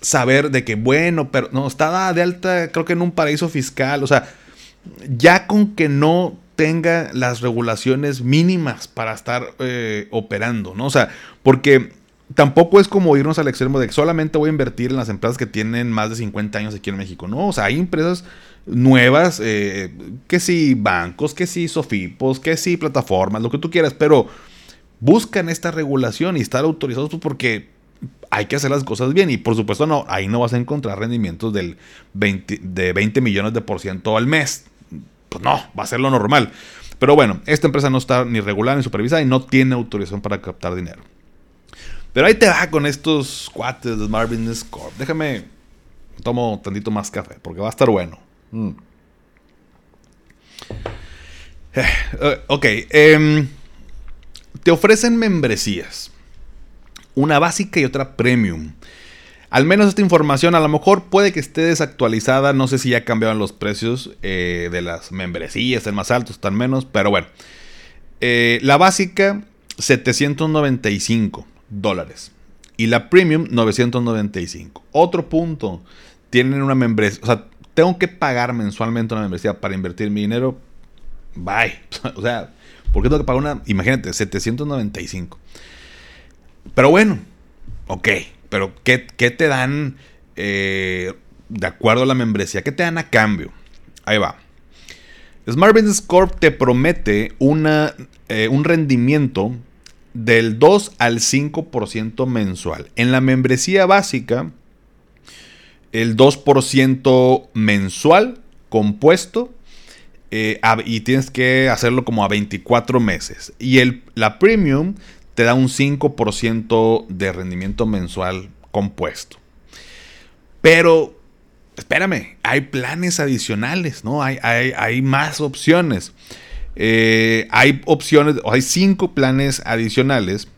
saber de que, bueno, pero no, está de alta, creo que en un paraíso fiscal. O sea, ya con que no tenga las regulaciones mínimas para estar eh, operando, ¿no? O sea, porque tampoco es como irnos al extremo de que solamente voy a invertir en las empresas que tienen más de 50 años aquí en México, ¿no? O sea, hay empresas nuevas, eh, que sí bancos, que sí sofipos, que sí plataformas, lo que tú quieras, pero buscan esta regulación y estar autorizados pues, porque hay que hacer las cosas bien. Y por supuesto, no, ahí no vas a encontrar rendimientos del 20, de 20 millones de por ciento al mes. Pues no, va a ser lo normal. Pero bueno, esta empresa no está ni regulada ni supervisada y no tiene autorización para captar dinero. Pero ahí te va con estos cuates de Smart Business Corp. Déjame, tomo tantito más café porque va a estar bueno. Mm. Eh, ok, eh, te ofrecen membresías. Una básica y otra premium. Al menos esta información a lo mejor puede que esté desactualizada. No sé si ya cambiaron los precios eh, de las membresías, están más altos, están menos. Pero bueno. Eh, la básica, 795 dólares. Y la premium, 995. Otro punto. Tienen una membresía. O sea, tengo que pagar mensualmente una membresía para invertir mi dinero. Bye. o sea, ¿por qué tengo que pagar una? Imagínate, 795. Pero bueno, ok. Pero ¿qué, te dan eh, de acuerdo a la membresía? ¿Qué te dan a cambio? Ahí va. Smart Business Corp te promete una, eh, un rendimiento del 2 al 5% mensual. En la membresía básica, el 2% mensual compuesto eh, y tienes que hacerlo como a 24 meses. Y el, la premium te da un 5% de rendimiento mensual compuesto. Pero, espérame, hay planes adicionales, ¿no? Hay, hay, más opciones. Eh, hay opciones, hay cinco planes adicionales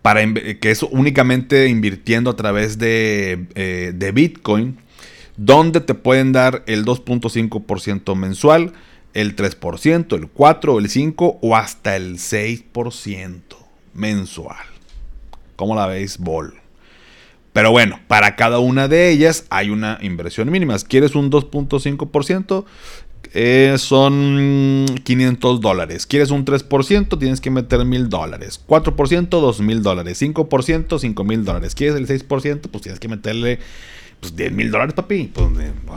para que es únicamente invirtiendo a través de, eh, de Bitcoin, donde te pueden dar el 2.5% mensual el 3%, el 4%, el 5% o hasta el 6% mensual. ¿Cómo la veis? Bol. Pero bueno, para cada una de ellas hay una inversión mínima. Si quieres un 2.5%, eh, son 500 dólares. Quieres un 3%, tienes que meter 1000 dólares. 4%, 2000 dólares. 5%, 5000 dólares. Quieres el 6%, pues tienes que meterle pues 10 mil dólares, papi. Pues,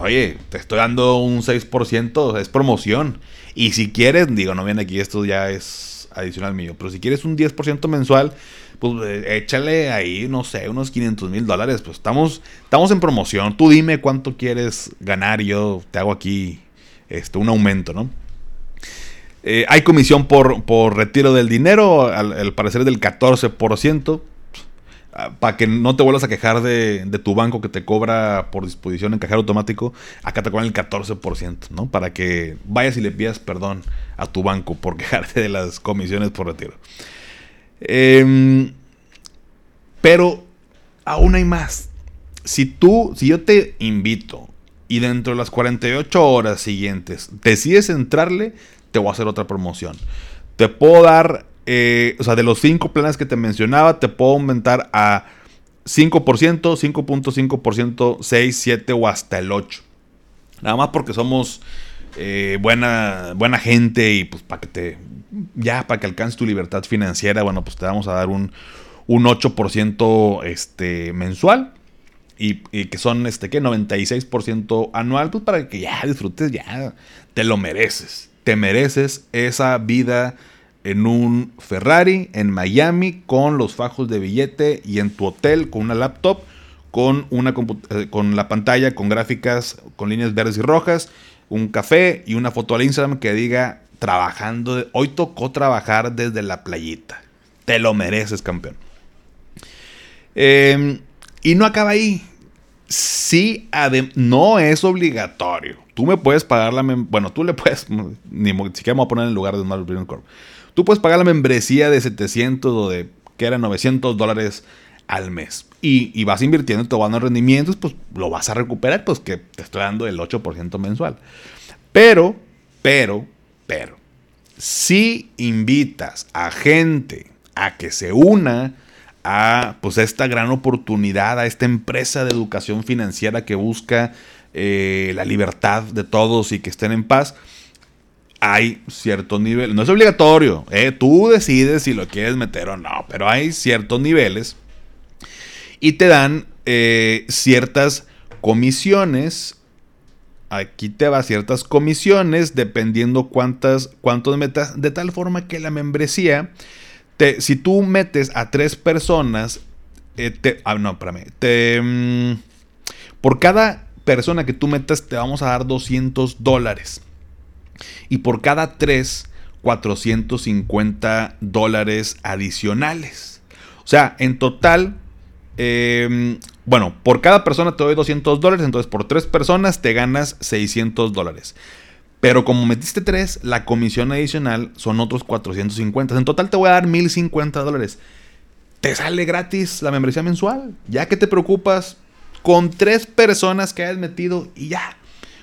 oye, te estoy dando un 6%, es promoción. Y si quieres, digo, no viene aquí, esto ya es adicional mío. Pero si quieres un 10% mensual, pues eh, échale ahí, no sé, unos 500 mil dólares. Pues estamos, estamos en promoción. Tú dime cuánto quieres ganar yo te hago aquí este, un aumento, ¿no? Eh, hay comisión por, por retiro del dinero, al, al parecer del 14%. Ah, para que no te vuelvas a quejar de, tu banco que te cobra por disposición en cajero automático, acá te cobran el 14%, ¿no? Para que vayas y le pidas perdón a tu banco por quejarte de las comisiones por retiro. Em, pero aún hay más. Si tú, si yo te invito y dentro de las 48 horas siguientes decides entrarle, te voy a hacer otra promoción. Te puedo dar eh, o sea, de los cinco planes que te mencionaba, te puedo aumentar a 5%, 5.5%, 6, 7 o hasta el 8. Nada más porque somos eh, buena, buena gente y pues para que te, ya, para que alcances tu libertad financiera, bueno, pues te vamos a dar un, un 8% este, mensual. Y, que son, este, que 96% anual, pues para que ya disfrutes, ya te lo mereces. Te mereces esa vida en un Ferrari en Miami con los fajos de billete y en tu hotel con una laptop con una eh, con la pantalla con gráficas con líneas verdes y rojas, un café y una foto al Instagram que diga trabajando, hoy tocó trabajar desde la playita. Te lo mereces, campeón. Em, y no acaba ahí. Sí, no es obligatorio. Tú me puedes pagar la... Bueno, tú le puedes... Ni siquiera me voy a poner en el lugar de Marvel Corp. Tú puedes pagar la membresía de 700 o de que eran 900 dólares al mes. Y, vas invirtiendo, te van dando rendimientos, pues lo vas a recuperar, pues que te estoy dando el 8% mensual. Pero, pero, pero, si invitas a gente a que se una a pues esta gran oportunidad, a esta empresa de educación financiera que busca eh, la libertad de todos y que estén en paz, hay cierto nivel, no es obligatorio, ¿eh? tú decides si lo quieres meter o no, pero hay ciertos niveles y te dan eh, ciertas comisiones. Aquí te va ciertas comisiones dependiendo cuántas, cuántos metas, de tal forma que la membresía, te, si tú metes a tres personas, eh, te, ah, mm, por cada persona que tú metas te vamos a dar 200 dólares. Y por cada 3, 450 dólares adicionales. O sea, en total, em, bueno, por cada persona te doy 200 dólares, entonces por 3 personas te ganas 600 dólares. Pero como metiste tres, la comisión adicional son otros 450. En total te voy a dar 1050 dólares. Te sale gratis la membresía mensual. Ya que te preocupas con tres personas que hayas metido y ya.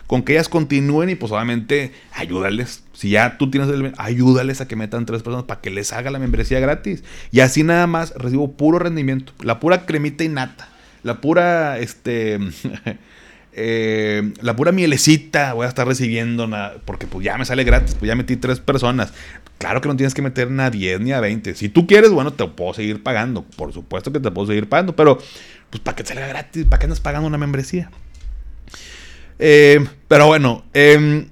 Con que ellas continúen y pues obviamente ayúdales. Si ya tú tienes el... Ayúdales a que metan tres personas para que les haga la membresía gratis. Y así nada más recibo puro rendimiento. La pura cremita y nata. La pura, este... Eh, la pura mielecita voy a estar recibiendo, porque pues ya me sale gratis, pues ya metí tres personas. Claro que no tienes que meter ni a 10 ni a 20. Si tú quieres, bueno, te puedo seguir pagando. Por supuesto que te puedo seguir pagando, pero pues para que salga gratis, ¿para qué andas pagando una membresía? Eh, pero bueno, em,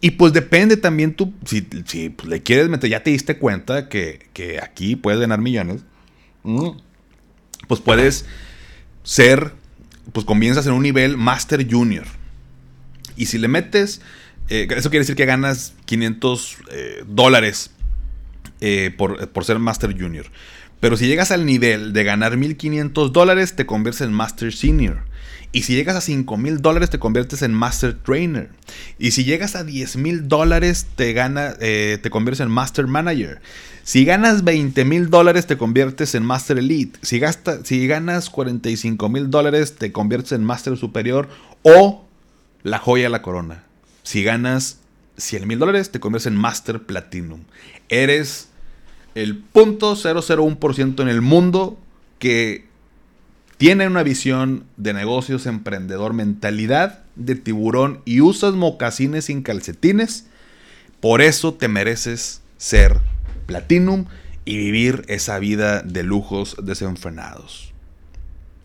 y pues depende también tú, si, pues, le quieres meter, ya te diste cuenta que, que aquí puedes ganar millones, mm, pues puedes ser pues comienzas en un nivel Master Junior. Y si le metes, eh, eso quiere decir que ganas 500 eh, dólares eh, por, por, ser Master Junior. Pero si llegas al nivel de ganar 1500 dólares, te conviertes en Master Senior. Y si llegas a 5 mil dólares, te conviertes en Master Trainer. Y si llegas a 10 mil dólares, te, gana, te conviertes en Master Manager. Si ganas 20 mil dólares, te conviertes en Master Elite. Si, gasta, si ganas 45 mil dólares, te conviertes en Master Superior o la joya de la corona. Si ganas 100 mil dólares, te conviertes en Master Platinum. Eres el 0.001% en el mundo que tiene una visión de negocios emprendedor, mentalidad de tiburón y usas mocasines sin calcetines. Por eso te mereces ser Platinum y vivir esa vida de lujos desenfrenados.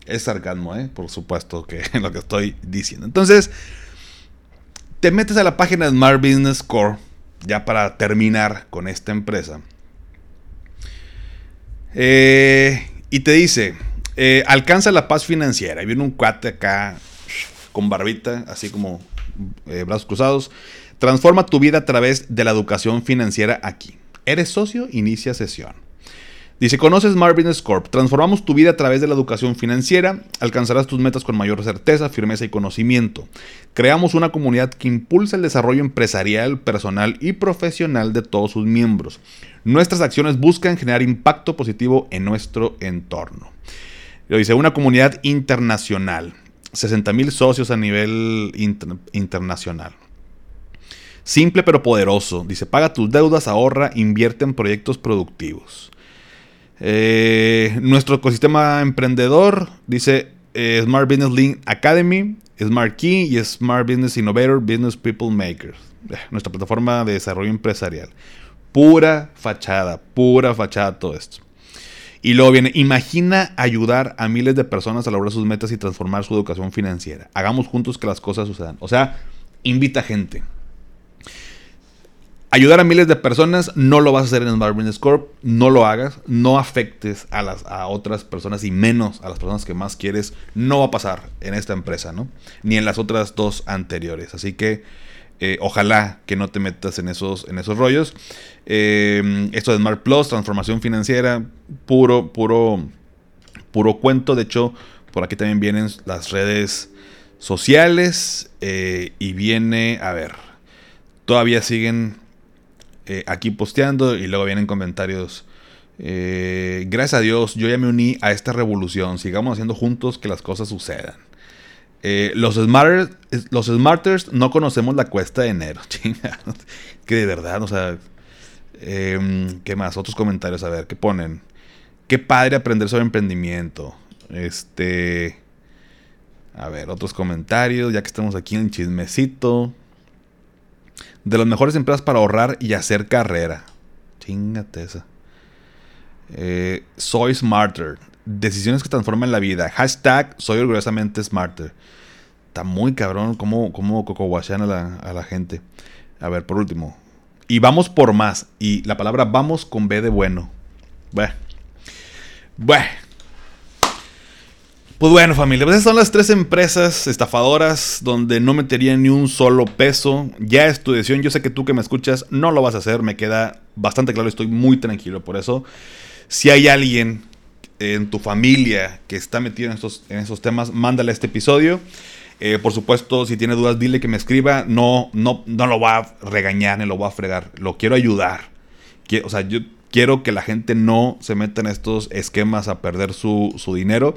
Es sarcasmo, ¿eh? por supuesto que lo que estoy diciendo. Entonces, te metes a la página de Smart Business Core, ya para terminar con esta empresa. Eh, y te dice, eh, alcanza la paz financiera. Y viene un cuate acá con barbita, así como eh, brazos cruzados. Transforma tu vida a través de la educación financiera aquí. ¿Eres socio? Inicia sesión. Dice, conoces Smart Business Corp. Transformamos tu vida a través de la educación financiera. Alcanzarás tus metas con mayor certeza, firmeza y conocimiento. Creamos una comunidad que impulsa el desarrollo empresarial, personal y profesional de todos sus miembros. Nuestras acciones buscan generar impacto positivo en nuestro entorno. Lo dice, una comunidad internacional. 60 mil socios a nivel internacional. Simple pero poderoso. Dice, paga tus deudas, ahorra, invierte en proyectos productivos. Eh, nuestro ecosistema emprendedor dice eh, Smart Business Link Academy, Smart Key y Smart Business Innovator Business People Makers. Eh, nuestra plataforma de desarrollo empresarial. Pura fachada, pura fachada todo esto. Y luego viene, imagina ayudar a miles de personas a lograr sus metas y transformar su educación financiera. Hagamos juntos que las cosas sucedan. O sea, invita gente ayudar a miles de personas no lo vas a hacer en Smart Business Corp. No lo hagas. No afectes a, las, a otras personas y menos a las personas que más quieres. No va a pasar en esta empresa, ¿no? Ni en las otras dos anteriores. Así que eh, ojalá que no te metas en esos, en esos rollos. Eh, esto de Smart Plus, transformación financiera, puro, puro, puro cuento. De hecho, por aquí también vienen las redes sociales. Eh, y viene, a ver, todavía siguen aquí posteando y luego vienen comentarios. Gracias a Dios, yo ya me uní a esta revolución. Sigamos haciendo juntos que las cosas sucedan. Eh, los, smarters, los smarters no conocemos la cuesta de enero. que de verdad, o sea. Em, ¿Qué más? Otros comentarios, a ver, ¿qué ponen? Qué padre aprender sobre emprendimiento. Este. A ver, otros comentarios, ya que estamos aquí en chismecito de las mejores empresas para ahorrar y hacer carrera. Chingate esa. Eh, soy smarter. Decisiones que transforman la vida. Hashtag soy orgullosamente smarter. Está muy cabrón cómo, cómo a la, a la gente. A ver, por último. Y vamos por más. Y la palabra vamos con B de bueno. Bueno. Bueno. Pues bueno, familia, pues esas son las tres empresas estafadoras donde no metería ni un solo peso. Ya es tu decisión. Yo sé que tú que me escuchas no lo vas a hacer. Me queda bastante claro. Estoy muy tranquilo por eso. Si hay alguien en tu familia que está metido en estos, en esos temas, mándale este episodio. Eh, por supuesto, si tiene dudas, dile que me escriba. No, no, no lo va a regañar ni lo va a fregar. Lo quiero ayudar. o sea, yo quiero que la gente no se meta en estos esquemas a perder su, dinero.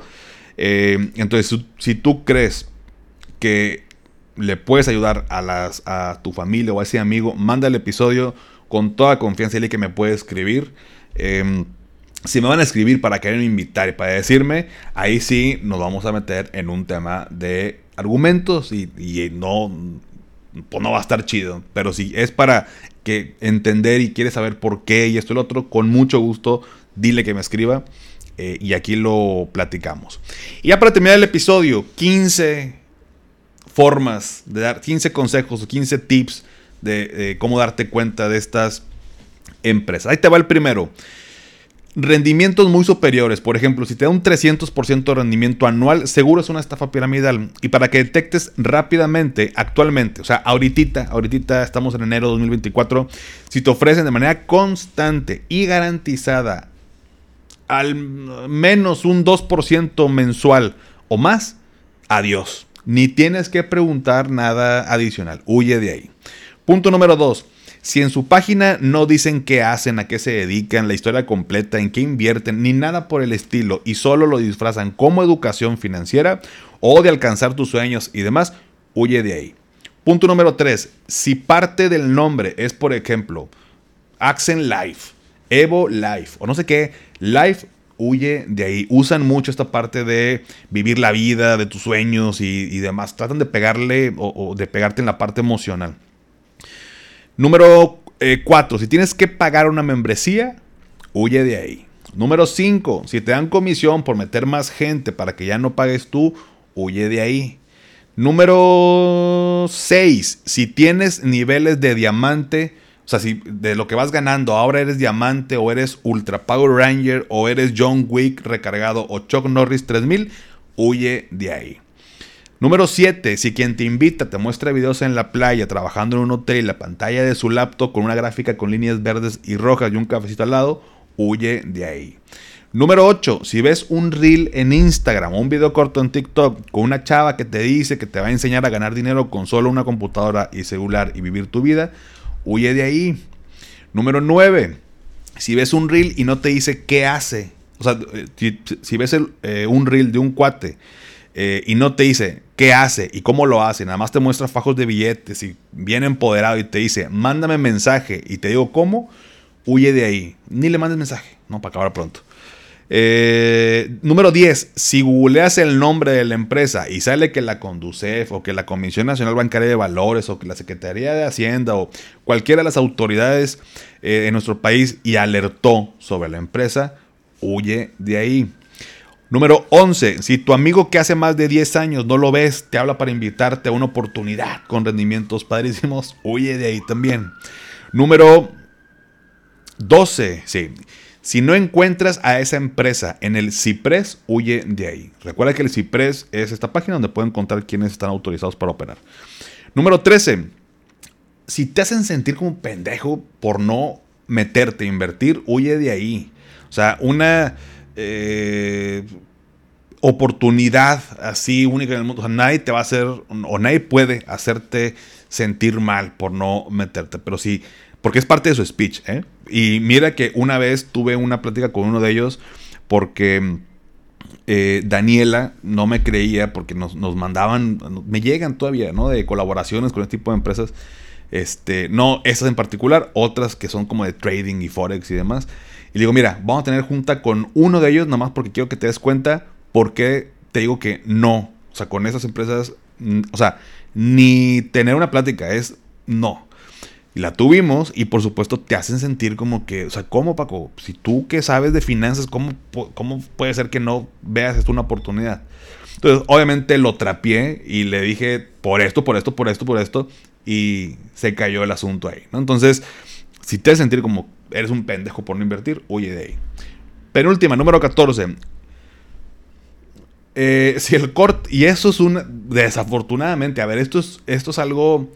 Eh, entonces, si tú crees que le puedes ayudar a, las, a tu familia o a ese amigo, manda el episodio con toda confianza. Dile que me puede escribir. Em, si me van a escribir para quererme invitar y para decirme, ahí sí nos vamos a meter en un tema de argumentos y, no, pues no va a estar chido. Pero si es para que entender y quiere saber por qué y esto y lo otro, con mucho gusto, dile que me escriba eh, y aquí lo platicamos. Y ya para terminar el episodio, 15 formas de dar, 15 consejos o 15 tips de cómo darte cuenta de estas empresas. Ahí te va el primero rendimientos muy superiores. Por ejemplo, si te da un 300% de rendimiento anual, seguro es una estafa piramidal. Y para que detectes rápidamente, actualmente, o sea, ahorita, ahorita estamos en enero de 2024, si te ofrecen de manera constante y garantizada al menos un 2% mensual o más, adiós. Ni tienes que preguntar nada adicional. Huye de ahí. Punto número 2. Si en su página no dicen qué hacen, a qué se dedican, la historia completa, en qué invierten, ni nada por el estilo, y solo lo disfrazan como educación financiera o de alcanzar tus sueños y demás, huye de ahí. Punto número 3. Si parte del nombre es, por ejemplo, Accent Life, Evo Life, o no sé qué, Life, huye de ahí. Usan mucho esta parte de vivir la vida, de tus sueños y, demás. Tratan de pegarle o de pegarte en la parte emocional. Número 4. Eh, si tienes que pagar una membresía, huye de ahí. Número 5. Si te dan comisión por meter más gente para que ya no pagues tú, huye de ahí. Número 6. Si tienes niveles de diamante, o sea, si de lo que vas ganando ahora eres diamante o eres Ultra Power Ranger o eres John Wick recargado o Chuck Norris 3000, huye de ahí. Número 7. Si quien te invita te muestra videos en la playa, trabajando en un hotel y la pantalla de su laptop con una gráfica con líneas verdes y rojas y un cafecito al lado, huye de ahí. Número 8. Si ves un reel en Instagram o un video corto en TikTok con una chava que te dice que te va a enseñar a ganar dinero con solo una computadora y celular y vivir tu vida, huye de ahí. Número 9. Si ves un reel y no te dice qué hace, o sea, si, ves eh, un reel de un cuate eh, y no te dice qué hace y cómo lo hace, nada más te muestra fajos de billetes y bien empoderado y te dice, mándame mensaje y te digo cómo, huye de ahí. Ni le mandes mensaje, no, para acabar pronto. Eh, número 10. Si googleas el nombre de la empresa y sale que la Conducef o que la Comisión Nacional Bancaria de Valores o que la Secretaría de Hacienda o cualquiera de las autoridades eh, en nuestro país y alertó sobre la empresa, huye de ahí. Número 11. Si tu amigo que hace más de 10 años no lo ves, te habla para invitarte a una oportunidad con rendimientos padrísimos, huye de ahí también. Número 12. Sí. Si no encuentras a esa empresa en el CIPRES, huye de ahí. Recuerda que el CIPRES es esta página donde pueden encontrar quiénes están autorizados para operar. Número 13. Si te hacen sentir como un pendejo por no meterte, invertir, huye de ahí. O sea, una eh, oportunidad así única en el mundo. O sea, nadie te va a hacer, o nadie puede hacerte sentir mal por no meterte. Pero sí, porque es parte de su speech. ¿eh? Y mira que una vez tuve una plática con uno de ellos porque eh, Daniela no me creía porque nos, nos, mandaban, me llegan todavía, ¿no? De colaboraciones con este tipo de empresas. Este, no esas en particular, otras que son como de trading y forex y demás. Y digo, mira, vamos a tener junta con uno de ellos, nomás porque quiero que te des cuenta por qué te digo que no. O sea, con esas empresas, o sea, ni tener una plática, es no. Y la tuvimos y por supuesto te hacen sentir como que, o sea, ¿cómo Paco? Si tú que sabes de finanzas, ¿cómo, cómo puede ser que no veas esto una oportunidad? Entonces, obviamente lo trapié y le dije por esto, por esto, por esto, por esto, y se cayó el asunto ahí. Entonces, si te haces sentir como eres un pendejo por no invertir, huye de ahí. Penúltima, número 14. Eh, si el corte, y eso es un, desafortunadamente, a ver, esto es, esto es algo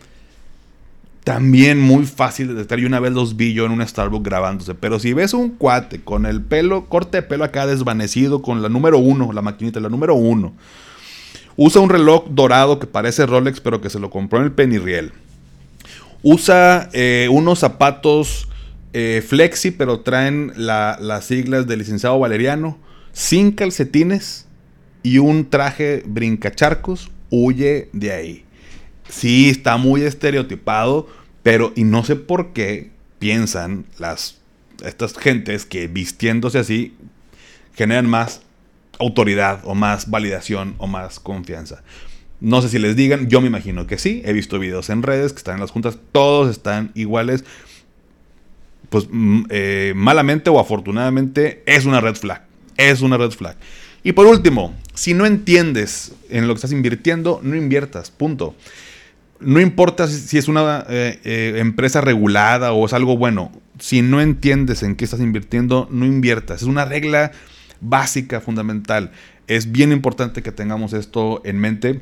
también muy fácil de detectar. Y una vez los vi yo en un Starbucks grabándose. Pero si ves un cuate con el pelo, corte de pelo acá desvanecido, con la número uno, la maquinita, la número uno, Usa un reloj dorado que parece Rolex, pero que se lo compró en el Penny Riel. Usa eh, unos zapatos eh, flexi, pero traen las siglas del licenciado Valeriano. Sin calcetines y un traje brincacharcos. Huye de ahí. Sí, está muy estereotipado, pero y no sé por qué piensan las estas gentes que vistiéndose así generan más autoridad o más validación o más confianza. No sé si les digan, yo me imagino que sí. He visto videos en redes que están en las juntas, todos están iguales. Pues mm, eh, malamente o afortunadamente es una red flag. Es una red flag. Y por último, si no entiendes en lo que estás invirtiendo, no inviertas. Punto. No importa si es una eh, eh, empresa regulada o es algo bueno. Si no entiendes en qué estás invirtiendo, no inviertas. Es una regla básica, fundamental. Es bien importante que tengamos esto en mente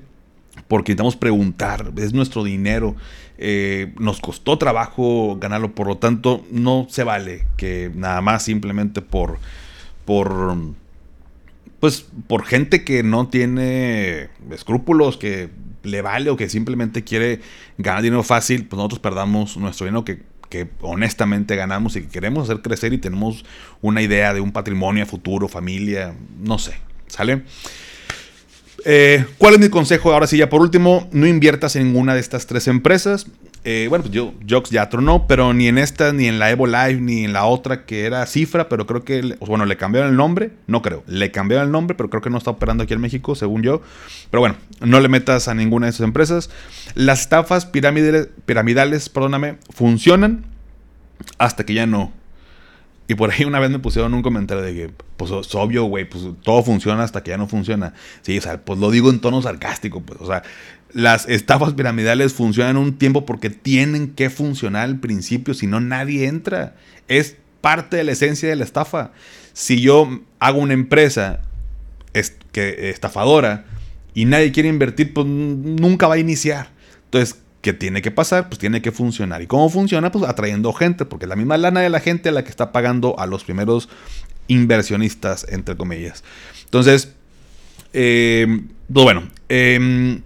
porque necesitamos preguntar, es nuestro dinero, eh, nos costó trabajo ganarlo, por lo tanto no se vale que nada más simplemente por, por, pues, por gente que no tiene escrúpulos, que le vale o que simplemente quiere ganar dinero fácil, pues nosotros perdamos nuestro dinero que, que honestamente ganamos y que queremos hacer crecer y tenemos una idea de un patrimonio futuro, familia, no sé, ¿sale? Eh, ¿Cuál es mi consejo? Ahora sí, ya por último, no inviertas en ninguna de estas tres empresas. Eh, bueno, pues yo, Jox ya tronó, pero ni en esta, ni en la Evo Live, ni en la otra que era Cifra, pero creo que, bueno, le cambiaron el nombre, no creo, le cambiaron el nombre, pero creo que no está operando aquí en México, según yo. Pero bueno, no le metas a ninguna de esas empresas. Las estafas piramidales, piramidales perdóname, funcionan hasta que ya no. Y por ahí una vez me pusieron un comentario de que, pues es obvio, güey, pues todo funciona hasta que ya no funciona. Sí, o sea, pues lo digo en tono sarcástico, pues, o sea, las estafas piramidales funcionan un tiempo porque tienen que funcionar al principio, si no nadie entra. Es parte de la esencia de la estafa. Si yo hago una empresa que, estafadora y nadie quiere invertir, pues nunca va a iniciar. Entonces, ¿Qué tiene que pasar? Pues tiene que funcionar. ¿Y cómo funciona? Pues atrayendo gente, porque la misma lana de la gente la que está pagando a los primeros inversionistas, entre comillas. Entonces, eh, pues bueno, eh,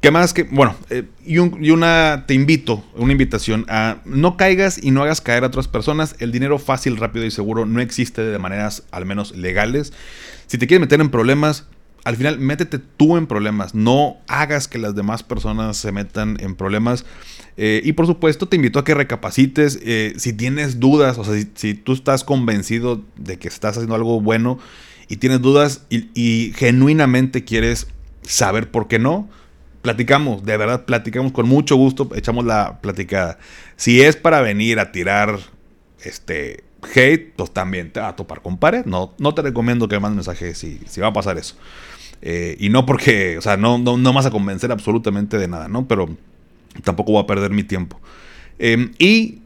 ¿qué más que? Bueno, eh, y, una, te invito, una invitación a no caigas y no hagas caer a otras personas. El dinero fácil, rápido y seguro no existe de maneras al menos legales. Si te quieres meter en problemas, al final métete tú en problemas, no hagas que las demás personas se metan en problemas. Eh, y por supuesto te invito a que recapacites eh, si tienes dudas, o sea, si, tú estás convencido de que estás haciendo algo bueno y tienes dudas y, genuinamente quieres saber por qué no, platicamos, de verdad platicamos con mucho gusto, echamos la platicada. Si es para venir a tirar este hate, pues también te va a topar con pared. No, no te recomiendo que mandes mensaje si, si va a pasar eso. Eh, y no porque, o sea, no, no, vas a convencer absolutamente de nada, ¿no? Pero tampoco voy a perder mi tiempo. Em, y,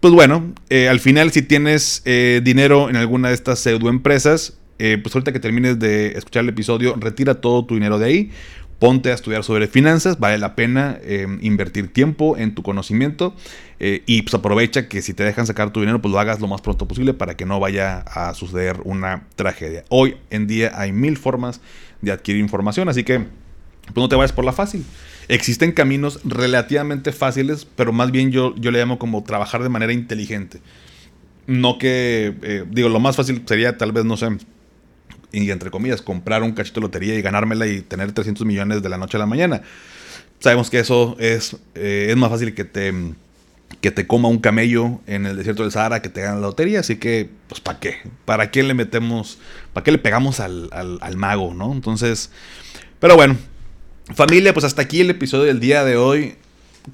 pues bueno, eh, al final si tienes eh, dinero en alguna de estas pseudoempresas, pues ahorita que termines de escuchar el episodio, retira todo tu dinero de ahí, ponte a estudiar sobre finanzas, vale la pena em, invertir tiempo en tu conocimiento y pues aprovecha que si te dejan sacar tu dinero, pues lo hagas lo más pronto posible para que no vaya a suceder una tragedia. Hoy en día hay mil formas de adquirir información. Así que pues no te vayas por la fácil. Existen caminos relativamente fáciles, pero más bien yo, yo le llamo como trabajar de manera inteligente. No que, eh, digo, lo más fácil sería tal vez, no sé, y entre comillas, comprar un cachito de lotería y ganármela y tener 300 millones de la noche a la mañana. Sabemos que eso es, eh, es más fácil que te que te coma un camello en el desierto del Sahara que te gane la lotería. Así que, pues, ¿para qué? ¿Para qué le metemos, para qué le pegamos al, al, mago, no? Entonces, pero bueno, familia, pues hasta aquí el episodio del día de hoy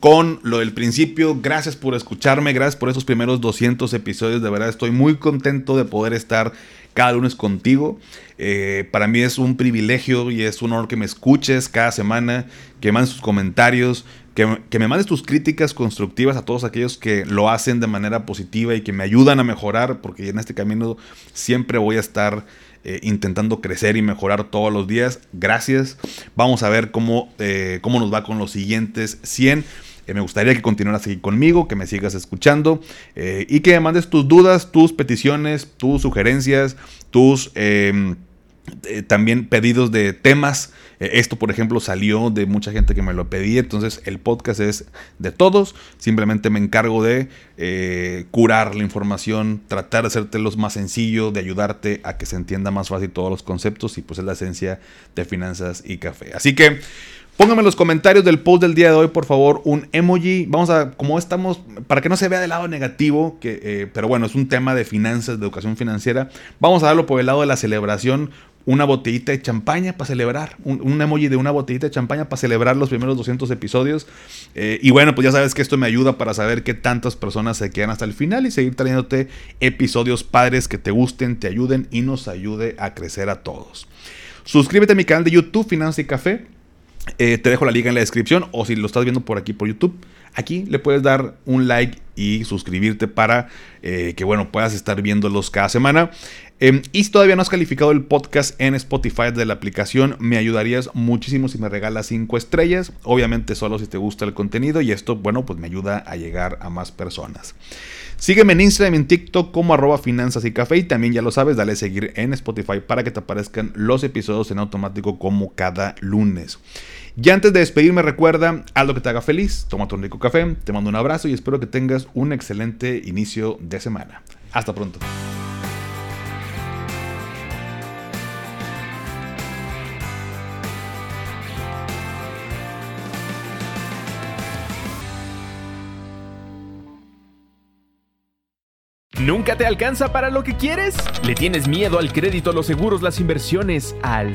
con lo del principio. Gracias por escucharme, gracias por esos primeros 200 episodios. De verdad estoy muy contento de poder estar cada lunes contigo. Eh, para mí es un privilegio y es un honor que me escuches cada semana, que mandes sus comentarios, que, me mandes tus críticas constructivas a todos aquellos que lo hacen de manera positiva y que me ayudan a mejorar, porque en este camino siempre voy a estar eh, intentando crecer y mejorar todos los días. Gracias. Vamos a ver cómo, eh, cómo nos va con los siguientes 100. Eh, me gustaría que continuaras aquí conmigo, que me sigas escuchando y que me mandes tus dudas, tus peticiones, tus sugerencias, tus... Em, también pedidos de temas. Eh, esto, por ejemplo, salió de mucha gente que me lo pedía. Entonces, el podcast es de todos. Simplemente me encargo de eh, curar la información, tratar de hacerte los más sencillo, de ayudarte a que se entienda más fácil todos los conceptos. Y pues es la esencia de finanzas y café. Así que. Pónganme en los comentarios del post del día de hoy, por favor, un emoji. Vamos a, como estamos, para que no se vea del lado negativo, que, pero bueno, es un tema de finanzas, de educación financiera. Vamos a darlo por el lado de la celebración una botellita de champaña para celebrar, un, emoji de una botellita de champaña para celebrar los primeros 200 episodios. Eh, y bueno, pues ya sabes que esto me ayuda para saber que tantas personas se quedan hasta el final y seguir trayéndote episodios padres que te gusten, te ayuden y nos ayude a crecer a todos. Suscríbete a mi canal de YouTube, Finanza y Café. Eh, te dejo la liga en la descripción o si lo estás viendo por aquí por YouTube, aquí le puedes dar un like y suscribirte para eh, que bueno puedas estar viéndolos cada semana. Em, y si todavía no has calificado el podcast en Spotify de la aplicación, me ayudarías muchísimo si me regalas 5 estrellas. Obviamente solo si te gusta el contenido y esto, bueno, pues me ayuda a llegar a más personas. Sígueme en Instagram y en TikTok como arroba finanzas y café y también ya lo sabes, dale a seguir en Spotify para que te aparezcan los episodios en automático como cada lunes. Y antes de despedirme recuerda, haz lo que te haga feliz, toma un rico café, te mando un abrazo y espero que tengas un excelente inicio de semana. Hasta pronto. ¿Nunca te alcanza para lo que quieres? ¿Le tienes miedo al crédito, los seguros, las inversiones, al